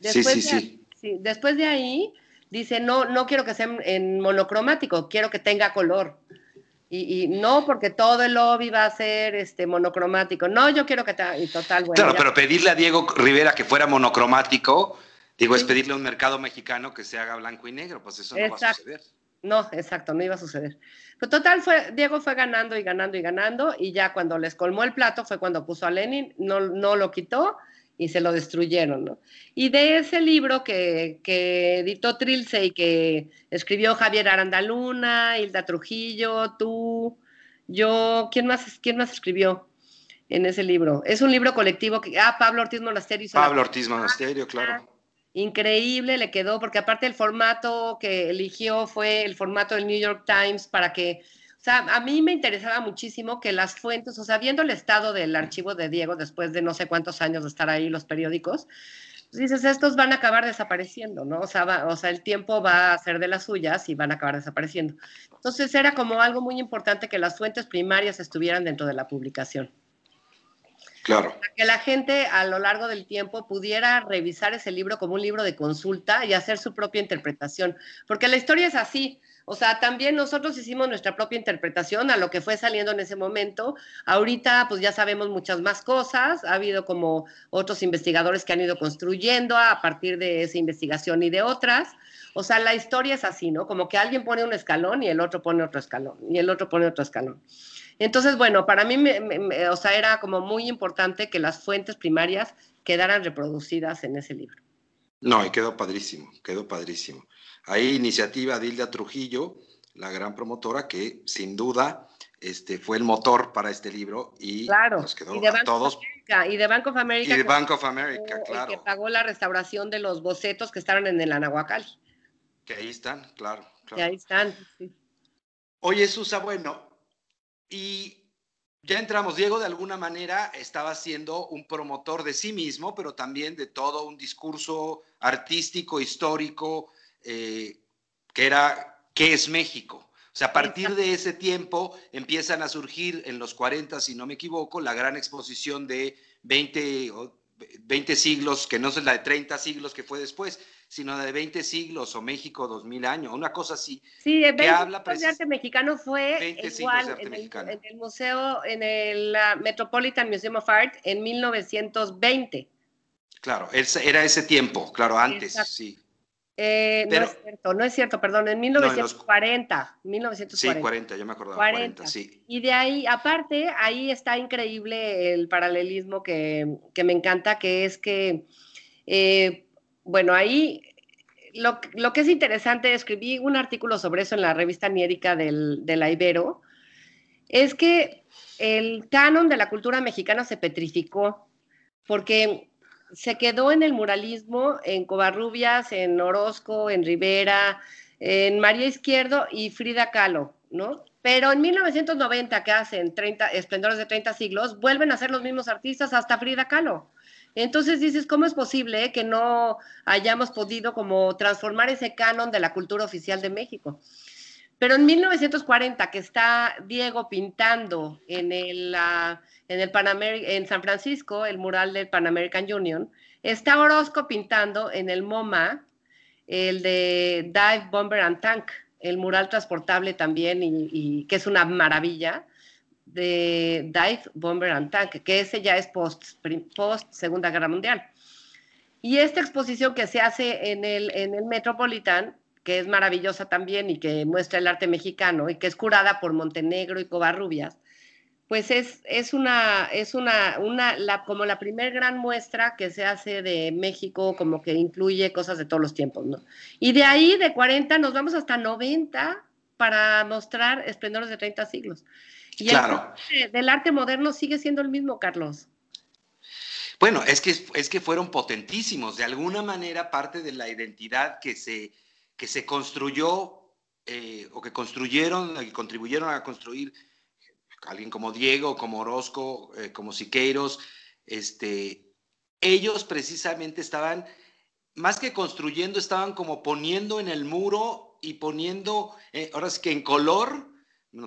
sí, sí, sí. Después de ahí dice, no, no quiero que sea en monocromático, quiero que tenga color. Y, no porque todo el lobby va a ser este, monocromático. No, yo quiero que te... Y total, bueno. Claro, pero pedirle a Diego Rivera que fuera monocromático, digo, es pedirle a un mercado mexicano que se haga blanco y negro, pues eso no va a suceder. No, exacto, no iba a suceder. Pero total, fue, Diego fue ganando y ganando y ganando, y ya cuando les colmó el plato fue cuando puso a Lenin, no, no lo quitó y se lo destruyeron, ¿no? Y de ese libro que, que editó Trilce y que escribió Javier Arandaluna, Hilda Trujillo, tú, yo, ¿quién más, quién más escribió en ese libro? Es un libro colectivo que, ah, Pablo Ortiz Monasterio. Pablo Ortiz Monasterio, claro. Increíble le quedó, porque aparte el formato que eligió fue el formato del New York Times para que sea, a mí me interesaba muchísimo que las fuentes, o sea, viendo el estado del archivo de Diego después de no sé cuántos años de estar ahí los periódicos, pues dices, estos van a acabar desapareciendo, ¿no? O sea, o sea, el tiempo va a ser de las suyas y van a acabar desapareciendo. Entonces era como algo muy importante que las fuentes primarias estuvieran dentro de la publicación. Claro. Para que la gente a lo largo del tiempo pudiera revisar ese libro como un libro de consulta y hacer su propia interpretación. Porque la historia es así. O sea, también nosotros hicimos nuestra propia interpretación a lo que fue saliendo en ese momento. Ahorita, pues ya sabemos muchas más cosas. Ha habido como otros investigadores que han ido construyendo a partir de esa investigación y de otras. O sea, la historia es así, ¿no? Como que alguien pone un escalón y el otro pone otro escalón y el otro pone otro escalón. Entonces, bueno, para mí, o sea, era como muy importante que las fuentes primarias quedaran reproducidas en ese libro. No, y quedó padrísimo, quedó padrísimo. Hay iniciativa de Hilda Trujillo, la gran promotora, que sin duda este, fue el motor para este libro y claro. nos quedó y de a todos. y de Bank of America. Y de Bank of America, claro. que pagó la restauración de los bocetos que estaban en el Anahuacal. Que ahí están, claro. claro. Que ahí están, sí. Oye, Susa, bueno, y ya entramos, Diego de alguna manera estaba siendo un promotor de sí mismo, pero también de todo un discurso artístico, histórico, eh, que era ¿qué es México? O sea, a partir de ese tiempo empiezan a surgir en los 40, si no me equivoco, la gran exposición de 20, 20 siglos, que no es la de 30 siglos que fue después, sino de 20 siglos o México 2000 años, una cosa así. Sí, de 20 habla de arte mexicano fue igual en el, en el, museo, en el Metropolitan Museum of Art en 1920. Claro, era ese tiempo, claro, antes, sí. Eh, no es cierto, no es cierto, perdón, en 1940, 1940. Sí, 40, yo me acordaba, 40, sí. Y de ahí, aparte, ahí está increíble el paralelismo que, me encanta, que es que, eh, bueno, ahí lo, que es interesante, escribí un artículo sobre eso en la revista Niérica del, de la Ibero, es que el canon de la cultura mexicana se petrificó, porque se quedó en el muralismo en Covarrubias, en Orozco, en Rivera, en María Izquierdo y Frida Kahlo, ¿no? Pero en 1990, que hacen 30, Esplendores de 30 siglos, vuelven a ser los mismos artistas hasta Frida Kahlo. Entonces dices, ¿cómo es posible que no hayamos podido como transformar ese canon de la cultura oficial de México? Pero en 1940, que está Diego pintando en el, uh, en, el en San Francisco el mural del Pan American Union, está Orozco pintando en el MoMA el de Dive Bomber and Tank, el mural transportable también, y, que es una maravilla, de Dive Bomber and Tank, que ese ya es post, post Segunda Guerra Mundial. Y esta exposición que se hace en el, en el Metropolitan que es maravillosa también y que muestra el arte mexicano y que es curada por Montenegro y Covarrubias, pues es, es una, es una, una la, como la primer gran muestra que se hace de México, como que incluye cosas de todos los tiempos, ¿no? Y de ahí, de 40, nos vamos hasta 90 para mostrar esplendores de 30 siglos. Y claro. el del arte moderno sigue siendo el mismo, Carlos. Bueno, es que, es que fueron potentísimos. De alguna manera, parte de la identidad que se, que se construyó eh, o que construyeron y contribuyeron a construir alguien como Diego, como Orozco, eh, como Siqueiros, este, ellos precisamente estaban, más que construyendo, estaban como poniendo en el muro y poniendo, eh, ahora sí que en color,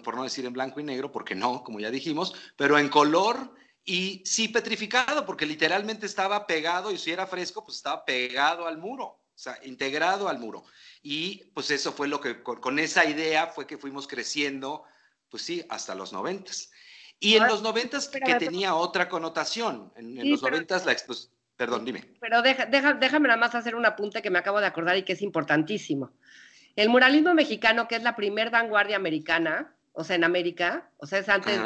por no decir en blanco y negro, porque no, como ya dijimos, pero en color y sí petrificado, porque literalmente estaba pegado y si era fresco, pues estaba pegado al muro, o sea, integrado al muro. Y pues eso fue lo que, con, esa idea fue que fuimos creciendo pues sí, hasta los noventas. Y en los noventas que tenía otra connotación. En, los noventas la exposición Perdón, dime. Pero deja, déjame nada más hacer un apunte que me acabo de acordar y que es importantísimo. El muralismo mexicano, que es la primer vanguardia americana, o sea, en América, o sea, es antes,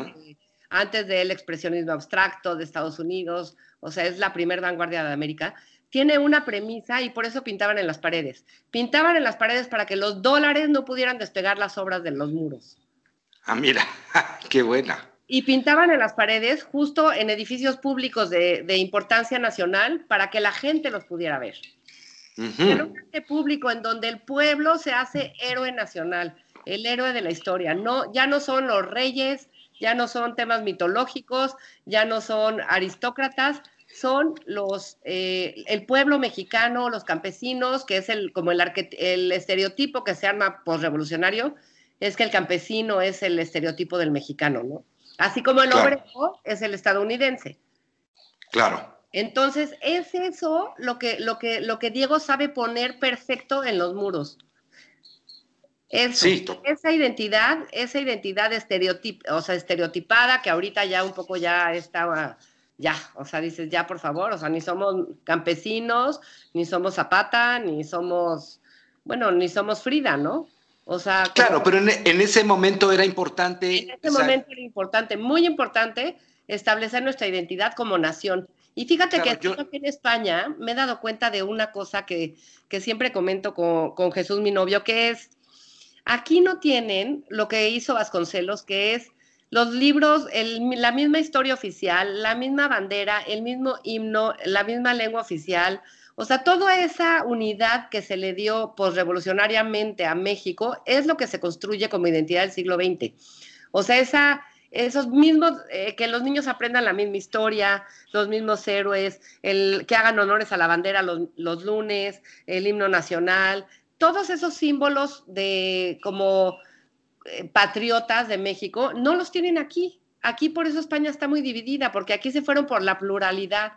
antes del expresionismo abstracto de Estados Unidos, o sea, es la primer vanguardia de América, tiene una premisa y por eso pintaban en las paredes. Pintaban en las paredes para que los dólares no pudieran despegar las obras de los muros. Ah, mira, qué buena y pintaban en las paredes justo en edificios públicos de, importancia nacional para que la gente los pudiera ver. Era un arte público en donde el pueblo se hace héroe nacional, el héroe de la historia. No, ya no son los reyes, ya no son temas mitológicos, ya no son aristócratas, son los eh, el pueblo mexicano, los campesinos, que es el como el, el estereotipo que se arma postrevolucionario, es que el campesino es el estereotipo del mexicano, ¿no? Así como el obrero es el estadounidense. Claro. Entonces, es eso lo que, lo que, lo que Diego sabe poner perfecto en los muros. esa identidad, esa identidad estereotip, o sea, estereotipada que ahorita ya un poco ya estaba, ya, o sea, dices, ya por favor, o sea, ni somos campesinos, ni somos Zapata, ni somos, bueno, ni somos Frida, ¿no? O sea, claro, pero en, ese momento era importante. En ese momento era importante, muy importante, establecer nuestra identidad como nación. Y fíjate que aquí en España me he dado cuenta de una cosa que, siempre comento con, Jesús, mi novio, que es, aquí no tienen lo que hizo Vasconcelos, que es los libros, la misma historia oficial, la misma bandera, el mismo himno, la misma lengua oficial, o sea, toda esa unidad que se le dio posrevolucionariamente a México es lo que se construye como identidad del siglo XX. O sea, esa, esos mismos, eh, que los niños aprendan la misma historia, los mismos héroes, el, que hagan honores a la bandera los, lunes, el himno nacional, todos esos símbolos de como eh, patriotas de México, no los tienen aquí. Aquí por eso España está muy dividida, porque aquí se fueron por la pluralidad.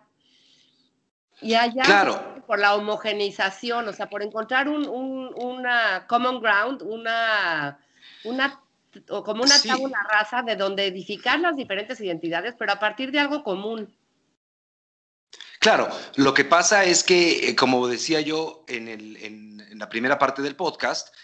Y allá por la homogeneización, o sea, por encontrar un, una common ground, una, una o como una tabla rasa de donde edificar las diferentes identidades, pero a partir de algo común. Claro, lo que pasa es que, eh, como decía yo en, el, en, la primera parte del podcast,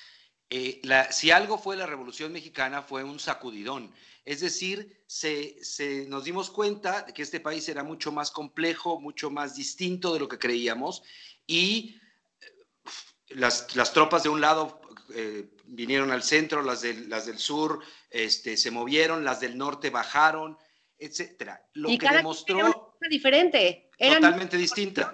eh, la, si algo fue la Revolución Mexicana fue un sacudidón. Es decir, se, nos dimos cuenta de que este país era mucho más complejo, mucho más distinto de lo que creíamos y eh, las, tropas de un lado eh, vinieron al centro, las, las del sur este, se movieron, las del norte bajaron, etcétera. Lo que demostró diferente, totalmente distinta.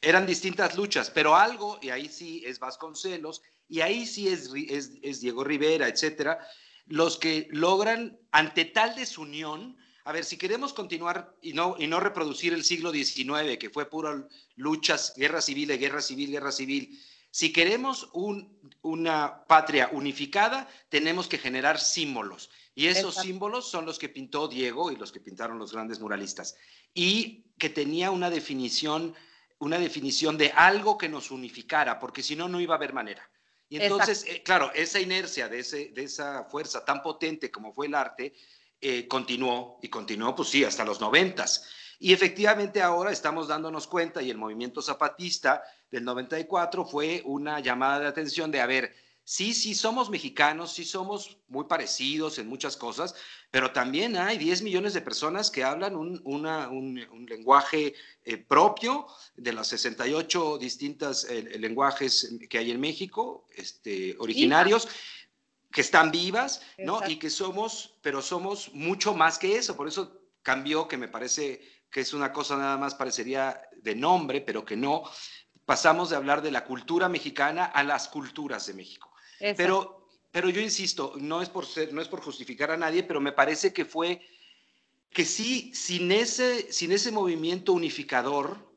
Eran distintas luchas, pero algo, y ahí sí es Vasconcelos, y ahí sí es, es, es Diego Rivera, etcétera, los que logran, ante tal desunión, a ver, si queremos continuar y no, y no reproducir el siglo XIX, que fue pura luchas, guerra civil, guerra civil, guerra civil, si queremos una patria unificada, tenemos que generar símbolos. Y esos símbolos son los que pintó Diego y los que pintaron los grandes muralistas. Y que tenía una definición, una definición de algo que nos unificara, porque si no, no iba a haber manera. Y entonces, eh, claro, esa inercia de, ese, de esa fuerza tan potente como fue el arte, eh, continuó y continuó, pues sí, hasta los noventas. Y efectivamente ahora estamos dándonos cuenta y el movimiento zapatista del 94 fue una llamada de atención de, a ver, sí, sí somos mexicanos, sí somos muy parecidos en muchas cosas, pero también hay 10 millones de personas que hablan un, un, lenguaje eh, propio de las 68 distintas eh, lenguajes que hay en México, este, originarios. que están vivas, ¿no? Y que somos, pero somos mucho más que eso. Por eso cambió, que me parece que es una cosa nada más parecería de nombre, pero que no. Pasamos de hablar de la cultura mexicana a las culturas de México. Pero, pero yo insisto, no es, por ser, no es por justificar a nadie, pero me parece que fue que sí, sin ese, sin ese movimiento unificador,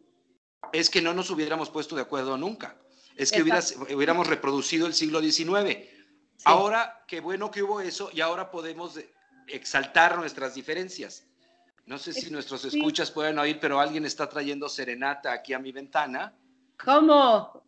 es que no nos hubiéramos puesto de acuerdo nunca. Es que hubiéramos reproducido el siglo XIX. Ahora, qué bueno que hubo eso y ahora podemos exaltar nuestras diferencias. No sé si nuestros escuchas pueden oír, pero alguien está trayendo serenata aquí a mi ventana. ¿Cómo?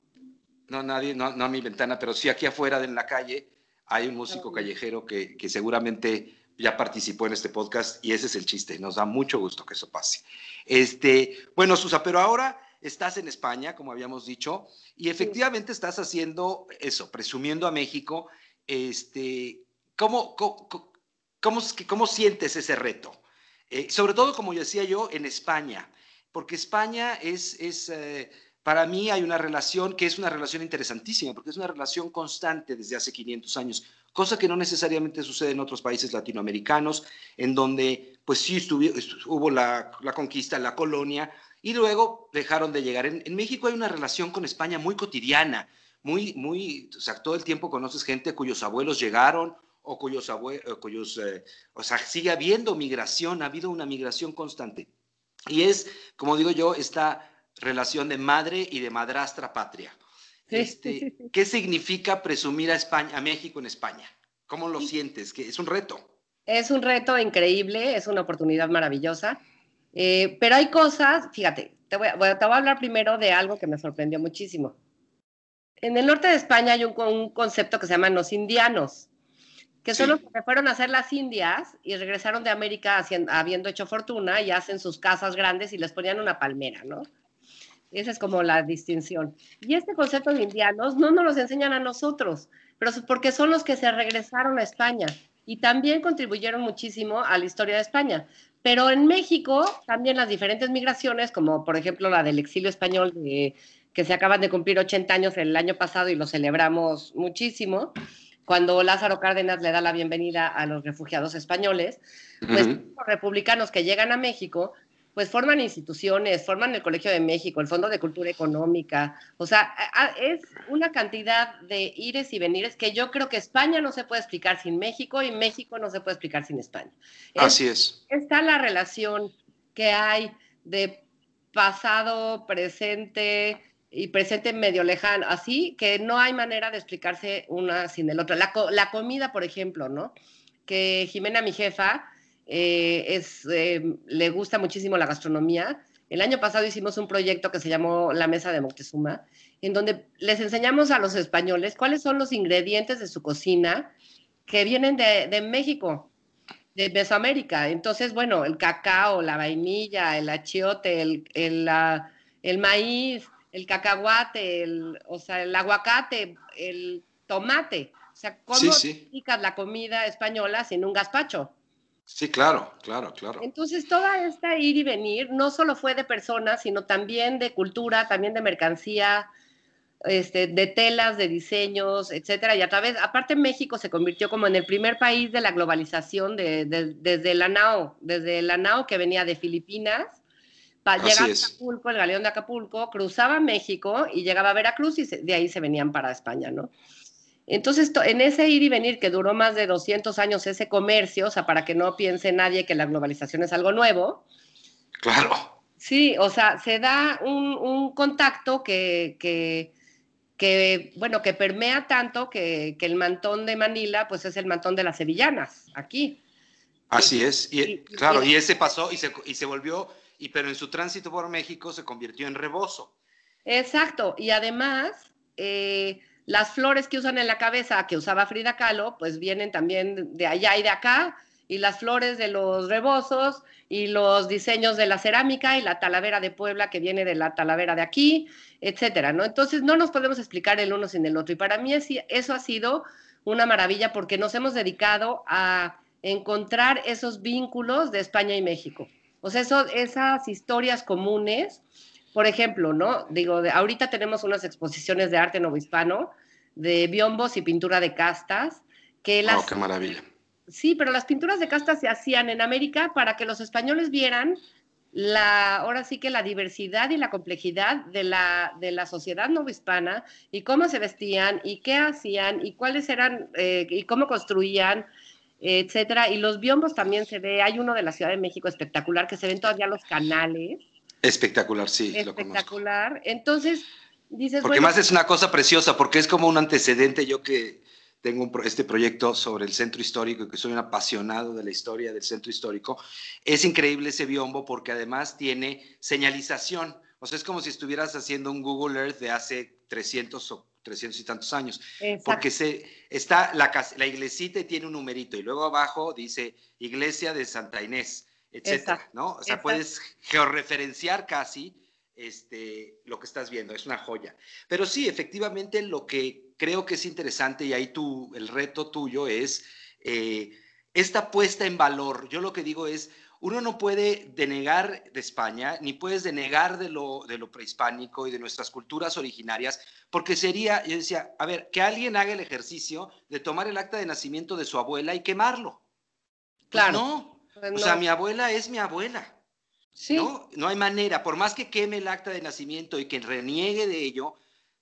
No nadie, no, a mi ventana, pero sí aquí afuera en la calle, Hay un músico callejero que, que seguramente ya participó en este podcast y ese es el chiste. Nos da mucho gusto que eso pase. Este, bueno, Susa, pero ahora estás en España, como habíamos dicho, y efectivamente estás haciendo eso, presumiendo a México. Este, ¿cómo, cómo, cómo, cómo sientes ese reto? Eh, sobre todo, como decía yo, en España, porque España es, es eh, para mí hay una relación que es una relación interesantísima, porque es una relación constante desde hace 500 años, cosa que no necesariamente sucede en otros países latinoamericanos, en donde pues sí hubo la, la conquista, la colonia, y luego dejaron de llegar. En, en, México hay una relación con España muy cotidiana, muy, muy, o sea, todo el tiempo conoces gente cuyos abuelos llegaron o cuyos abuelos, cuyos, eh, o sea, sigue habiendo migración, ha habido una migración constante. Y es, como digo yo, esta relación de madre y de madrastra patria. Este, ¿Qué significa presumir a, España, a México en España? ¿Cómo lo sientes? ¿Que ¿Es un reto? Es un reto increíble, es una oportunidad maravillosa, eh, pero hay cosas, fíjate, te voy, a, te voy, a, hablar primero de algo que me sorprendió muchísimo. En el norte de España hay un, un concepto que se llama los indianos que son los que fueron a hacer las Indias y regresaron de América haciendo, habiendo hecho fortuna y hacen sus casas grandes y les ponían una palmera, ¿no? Esa es como la distinción. Y este concepto de indianos no nos los enseñan a nosotros, pero porque son los que se regresaron a España y también contribuyeron muchísimo a la historia de España. Pero en México también las diferentes migraciones, como por ejemplo la del exilio español, de, que se acaban de cumplir 80 años el año pasado y lo celebramos muchísimo, cuando Lázaro Cárdenas le da la bienvenida a los refugiados españoles, pues los republicanos que llegan a México, pues forman instituciones, forman el Colegio de México, el Fondo de Cultura Económica, o sea, es una cantidad de ires y venires que yo creo que España no se puede explicar sin México y México no se puede explicar sin España. Así es. Está la relación que hay de pasado, presente, y presente medio lejano, así que no hay manera de explicarse una sin el otro. La, la comida, por ejemplo, ¿no? Que Jimena, mi jefa, eh, es, eh, le gusta muchísimo la gastronomía. El año pasado hicimos un proyecto que se llamó La Mesa de Moctezuma, en donde les enseñamos a los españoles cuáles son los ingredientes de su cocina que vienen de, de México, de Mesoamérica. Entonces, bueno, el cacao, la vainilla, el achiote, el, el, la, el maíz, el cacahuate, el, o sea, el aguacate, el tomate. O sea, ¿cómo sí, la comida española sin un gazpacho? Sí, claro, claro, claro. Entonces, toda esta ir y venir no solo fue de personas, sino también de cultura, también de mercancía, este, de telas, de diseños, etcétera. Y a través, aparte México se convirtió como en el primer país de la globalización de, desde la NAO, desde la NAO que venía de Filipinas llegaba a Acapulco, el galeón de Acapulco, cruzaba México y llegaba a Veracruz y de ahí se venían para España, ¿no? Entonces, en ese ir y venir que duró más de 200 años ese comercio, o sea, para que no piense nadie que la globalización es algo nuevo. Claro. Sí, o sea, se da un, un contacto que, que, que, bueno, que permea tanto que, que, el mantón de Manila, pues es el mantón de las sevillanas, aquí. Así es, y, claro, y ese pasó y se, y se volvió y pero en su tránsito por México se convirtió en rebozo. Exacto, y además eh, las flores que usan en la cabeza que usaba Frida Kahlo, pues vienen también de allá y de acá, y las flores de los rebozos y los diseños de la cerámica y la talavera de Puebla que viene de la talavera de aquí, etcétera, ¿no? Entonces no nos podemos explicar el uno sin el otro y para mí eso ha sido una maravilla porque nos hemos dedicado a encontrar esos vínculos de España y México. O sea, esas historias comunes, por ejemplo, ¿no? Digo, de, ahorita tenemos unas exposiciones de arte novohispano, de biombos y pintura de castas, que las... Oh, qué maravilla. Sí, pero las pinturas de castas se hacían en América para que los españoles vieran la, ahora sí que la diversidad y la complejidad de la, de la sociedad novohispana y cómo se vestían y qué hacían y cuáles eran eh, y cómo construían etcétera. Y los biombos también se ve, hay uno de la Ciudad de México espectacular que se ven todavía los canales. Espectacular, sí, Espectacular. Entonces, dices. Porque más es una cosa preciosa, porque es como un antecedente. Yo que tengo este proyecto sobre el centro histórico y que soy un apasionado de la historia del centro histórico, es increíble ese biombo porque además tiene señalización. O sea, es como si estuvieras haciendo un Google Earth de hace 300 o 300 y tantos años. Porque se, está la, la iglesita y tiene un numerito, y luego abajo dice Iglesia de Santa Inés, etcétera, ¿no? O sea, puedes georreferenciar casi este, lo que estás viendo, es una joya. Pero sí, efectivamente, lo que creo que es interesante, y ahí tú, el reto tuyo es eh, esta puesta en valor. Yo lo que digo es, uno no puede denegar de España, ni puedes denegar de lo, de lo prehispánico y de nuestras culturas originarias, porque sería, yo decía, a ver, que alguien haga el ejercicio de tomar el acta de nacimiento de su abuela y quemarlo. Pues claro. no. Pues o sea, mi abuela es mi abuela. Sí. ¿no? no hay manera, por más que queme el acta de nacimiento y que reniegue de ello,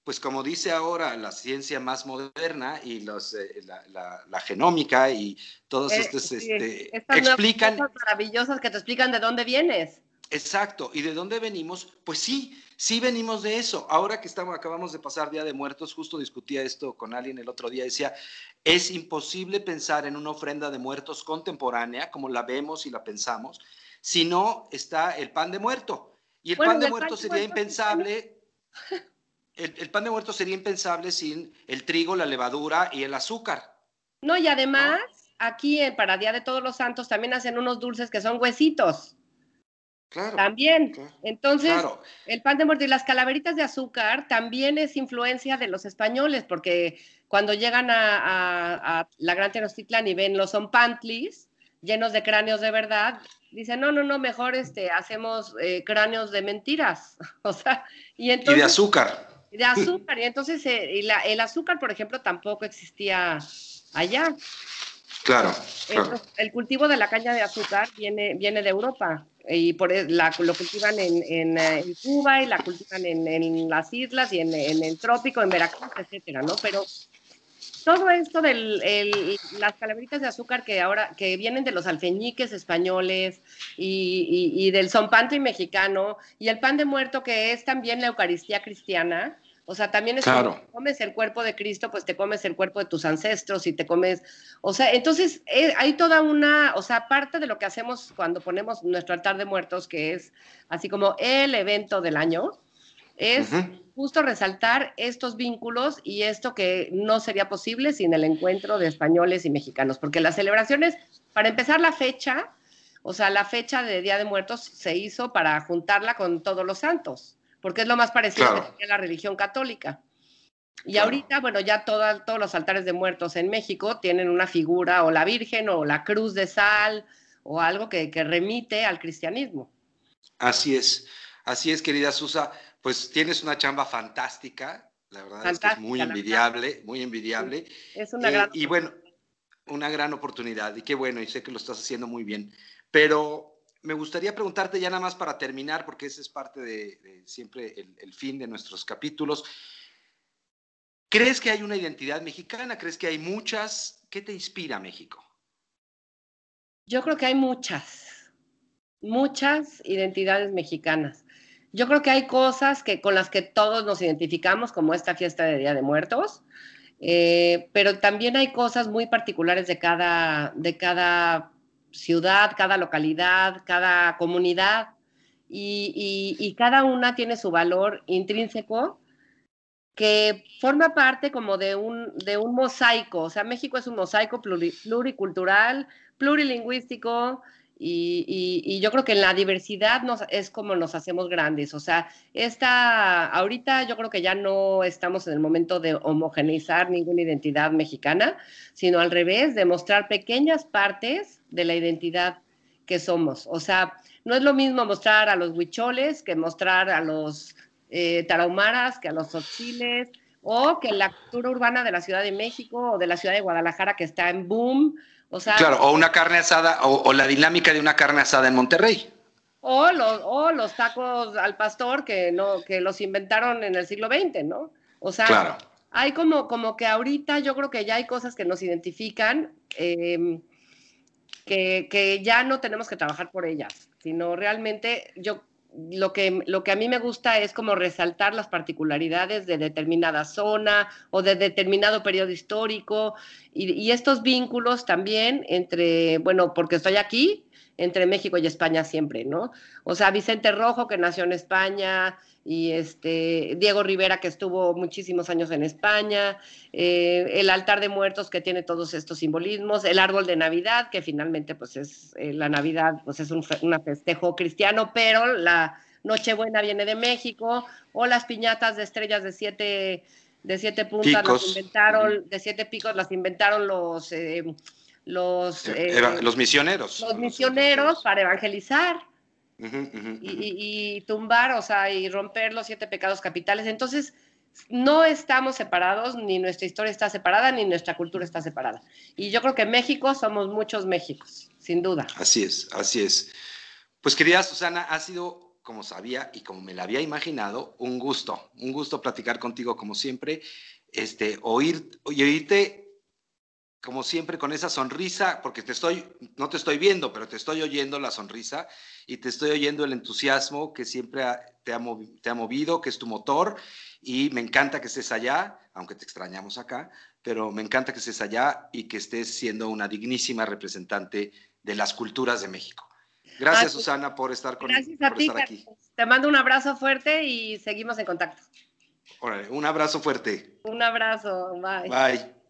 pues como dice ahora la ciencia más moderna y los, eh, la, genómica y todos eh, estos este, explican... Cosas maravillosas que te explican de dónde vienes. Exacto, y de dónde venimos, pues sí, sí venimos de eso. Ahora que estamos, acabamos de pasar Día de Muertos, justo discutía esto con alguien el otro día, decía, es imposible pensar en una ofrenda de muertos contemporánea, como la vemos y la pensamos, si no está el pan de muerto. Y el pan de muerto sería impensable el, pan de muerto sería impensable sin el trigo, la levadura y el azúcar. No, y además, aquí para Día de Todos los Santos también hacen unos dulces que son huesitos. Claro. También. Entonces, el pan de muerto y las calaveritas de azúcar también es influencia de los españoles, porque cuando llegan a, la Gran Tenochtitlan y ven los pantlis llenos de cráneos de verdad, dicen, no, no, no, mejor este, hacemos eh, cráneos de mentiras. o sea, y entonces... Y de azúcar de azúcar. Y entonces eh, el azúcar, por ejemplo, tampoco existía allá. Claro. El, cultivo de la caña de azúcar viene, viene de Europa y por e, la, lo cultivan en, en, Cuba y la cultivan en, las islas y en, el trópico, en Veracruz, etcétera, ¿no? Pero todo esto de las calaveritas de azúcar que ahora que vienen de los alfeñiques españoles y, y, del y mexicano y el pan de muerto que es también la Eucaristía cristiana. O sea, también es claro. como comes el cuerpo de Cristo, pues te comes el cuerpo de tus ancestros y te comes, o sea, entonces eh, hay toda una, o sea, parte de lo que hacemos cuando ponemos nuestro altar de muertos, que es así como el evento del año, es justo resaltar estos vínculos y esto que no sería posible sin el encuentro de españoles y mexicanos, porque las celebraciones, para empezar la fecha, o sea, la fecha de Día de Muertos se hizo para juntarla con todos los santos, porque es lo más parecido a la religión católica. Y ahorita, bueno, ya todos los altares de muertos en México tienen una figura o la Virgen o la cruz de sal o algo que, que remite al cristianismo. Así es, así es, querida Susa pues tienes una chamba fantástica, la verdad es que es muy envidiable, muy envidiable. Es una gran eh, Y bueno, una gran oportunidad, y qué bueno, y sé que lo estás haciendo muy bien. Pero me gustaría preguntarte ya nada más para terminar, porque ese es parte de, siempre el, fin de nuestros capítulos. ¿Crees que hay una identidad mexicana? ¿Crees que hay muchas? ¿Qué te inspira México? Yo creo que hay muchas, muchas identidades mexicanas. Yo creo que hay cosas que, con las que todos nos identificamos, como esta fiesta de Día de Muertos, eh, pero también hay cosas muy particulares de cada, de cada ciudad, cada localidad, cada comunidad, y, cada una tiene su valor intrínseco que forma parte como de un, de un mosaico. O sea, México es un mosaico pluricultural, plurilingüístico, y, yo creo que en la diversidad nos, es como nos hacemos grandes. O sea, esta, ahorita yo creo que ya no estamos en el momento de homogeneizar ninguna identidad mexicana, sino al revés, de mostrar pequeñas partes de la identidad que somos. O sea, no es lo mismo mostrar a los huicholes que mostrar a los eh, tarahumaras, que a los otziles, o que la cultura urbana de la Ciudad de México o de la Ciudad de Guadalajara que está en boom, claro, o una carne asada, o, la dinámica de una carne asada en Monterrey. O los, o los tacos al pastor que no, que los inventaron en el siglo XX, ¿no? O sea, hay como, como que ahorita yo creo que ya hay cosas que nos identifican, em, que, que ya no tenemos que trabajar por ellas, sino realmente yo lo que, lo que a mí me gusta es como resaltar las particularidades de determinada zona o de determinado periodo histórico y, estos vínculos también entre, bueno, porque estoy aquí entre México y España siempre, ¿no? O sea, Vicente Rojo, que nació en España, y este Diego Rivera, que estuvo muchísimos años en España, eh, el altar de muertos que tiene todos estos simbolismos, el árbol de Navidad, que finalmente pues es eh, la Navidad, pues es un festejo cristiano, pero la Nochebuena viene de México, o las piñatas de estrellas de siete, de siete puntas, las inventaron, de siete picos, las inventaron los... Eh, los, los misioneros. Los misioneros para evangelizar y, tumbar, o sea, y romper los siete pecados capitales. Entonces, no estamos separados, ni nuestra historia está separada, ni nuestra cultura está separada. Y yo creo que México somos muchos Méxicos, sin duda. Así es, así es. Pues querida Susana, ha sido, como sabía y como me la había imaginado, un gusto, un gusto platicar contigo como siempre, este, oír, oírte como siempre con esa sonrisa, porque te estoy, no te estoy viendo, pero te estoy oyendo la sonrisa y te estoy oyendo el entusiasmo que siempre te, ha movido, que es tu motor, y me encanta que estés allá, aunque te extrañamos acá, pero me encanta que estés allá y que estés siendo una dignísima representante de las culturas de México. Gracias, Susana, por estar, con, Gracias a ti, aquí. Te mando un abrazo fuerte y seguimos en contacto. Órale, un abrazo fuerte. Un abrazo, bye. Bye.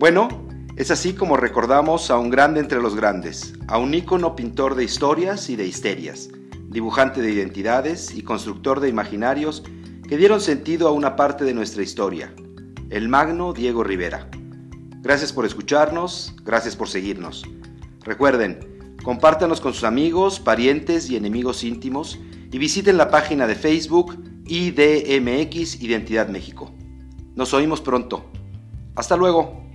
Bueno, es así como recordamos a un grande entre los grandes, a un ícono pintor de historias y de histerias, dibujante de identidades y constructor de imaginarios que dieron sentido a una parte de nuestra historia, el magno Diego Rivera. Gracias por escucharnos, gracias por seguirnos. Recuerden, compártanos con sus amigos, parientes y enemigos íntimos y visiten la página de Facebook IDMX Identidad México. Nos oímos pronto. Hasta luego.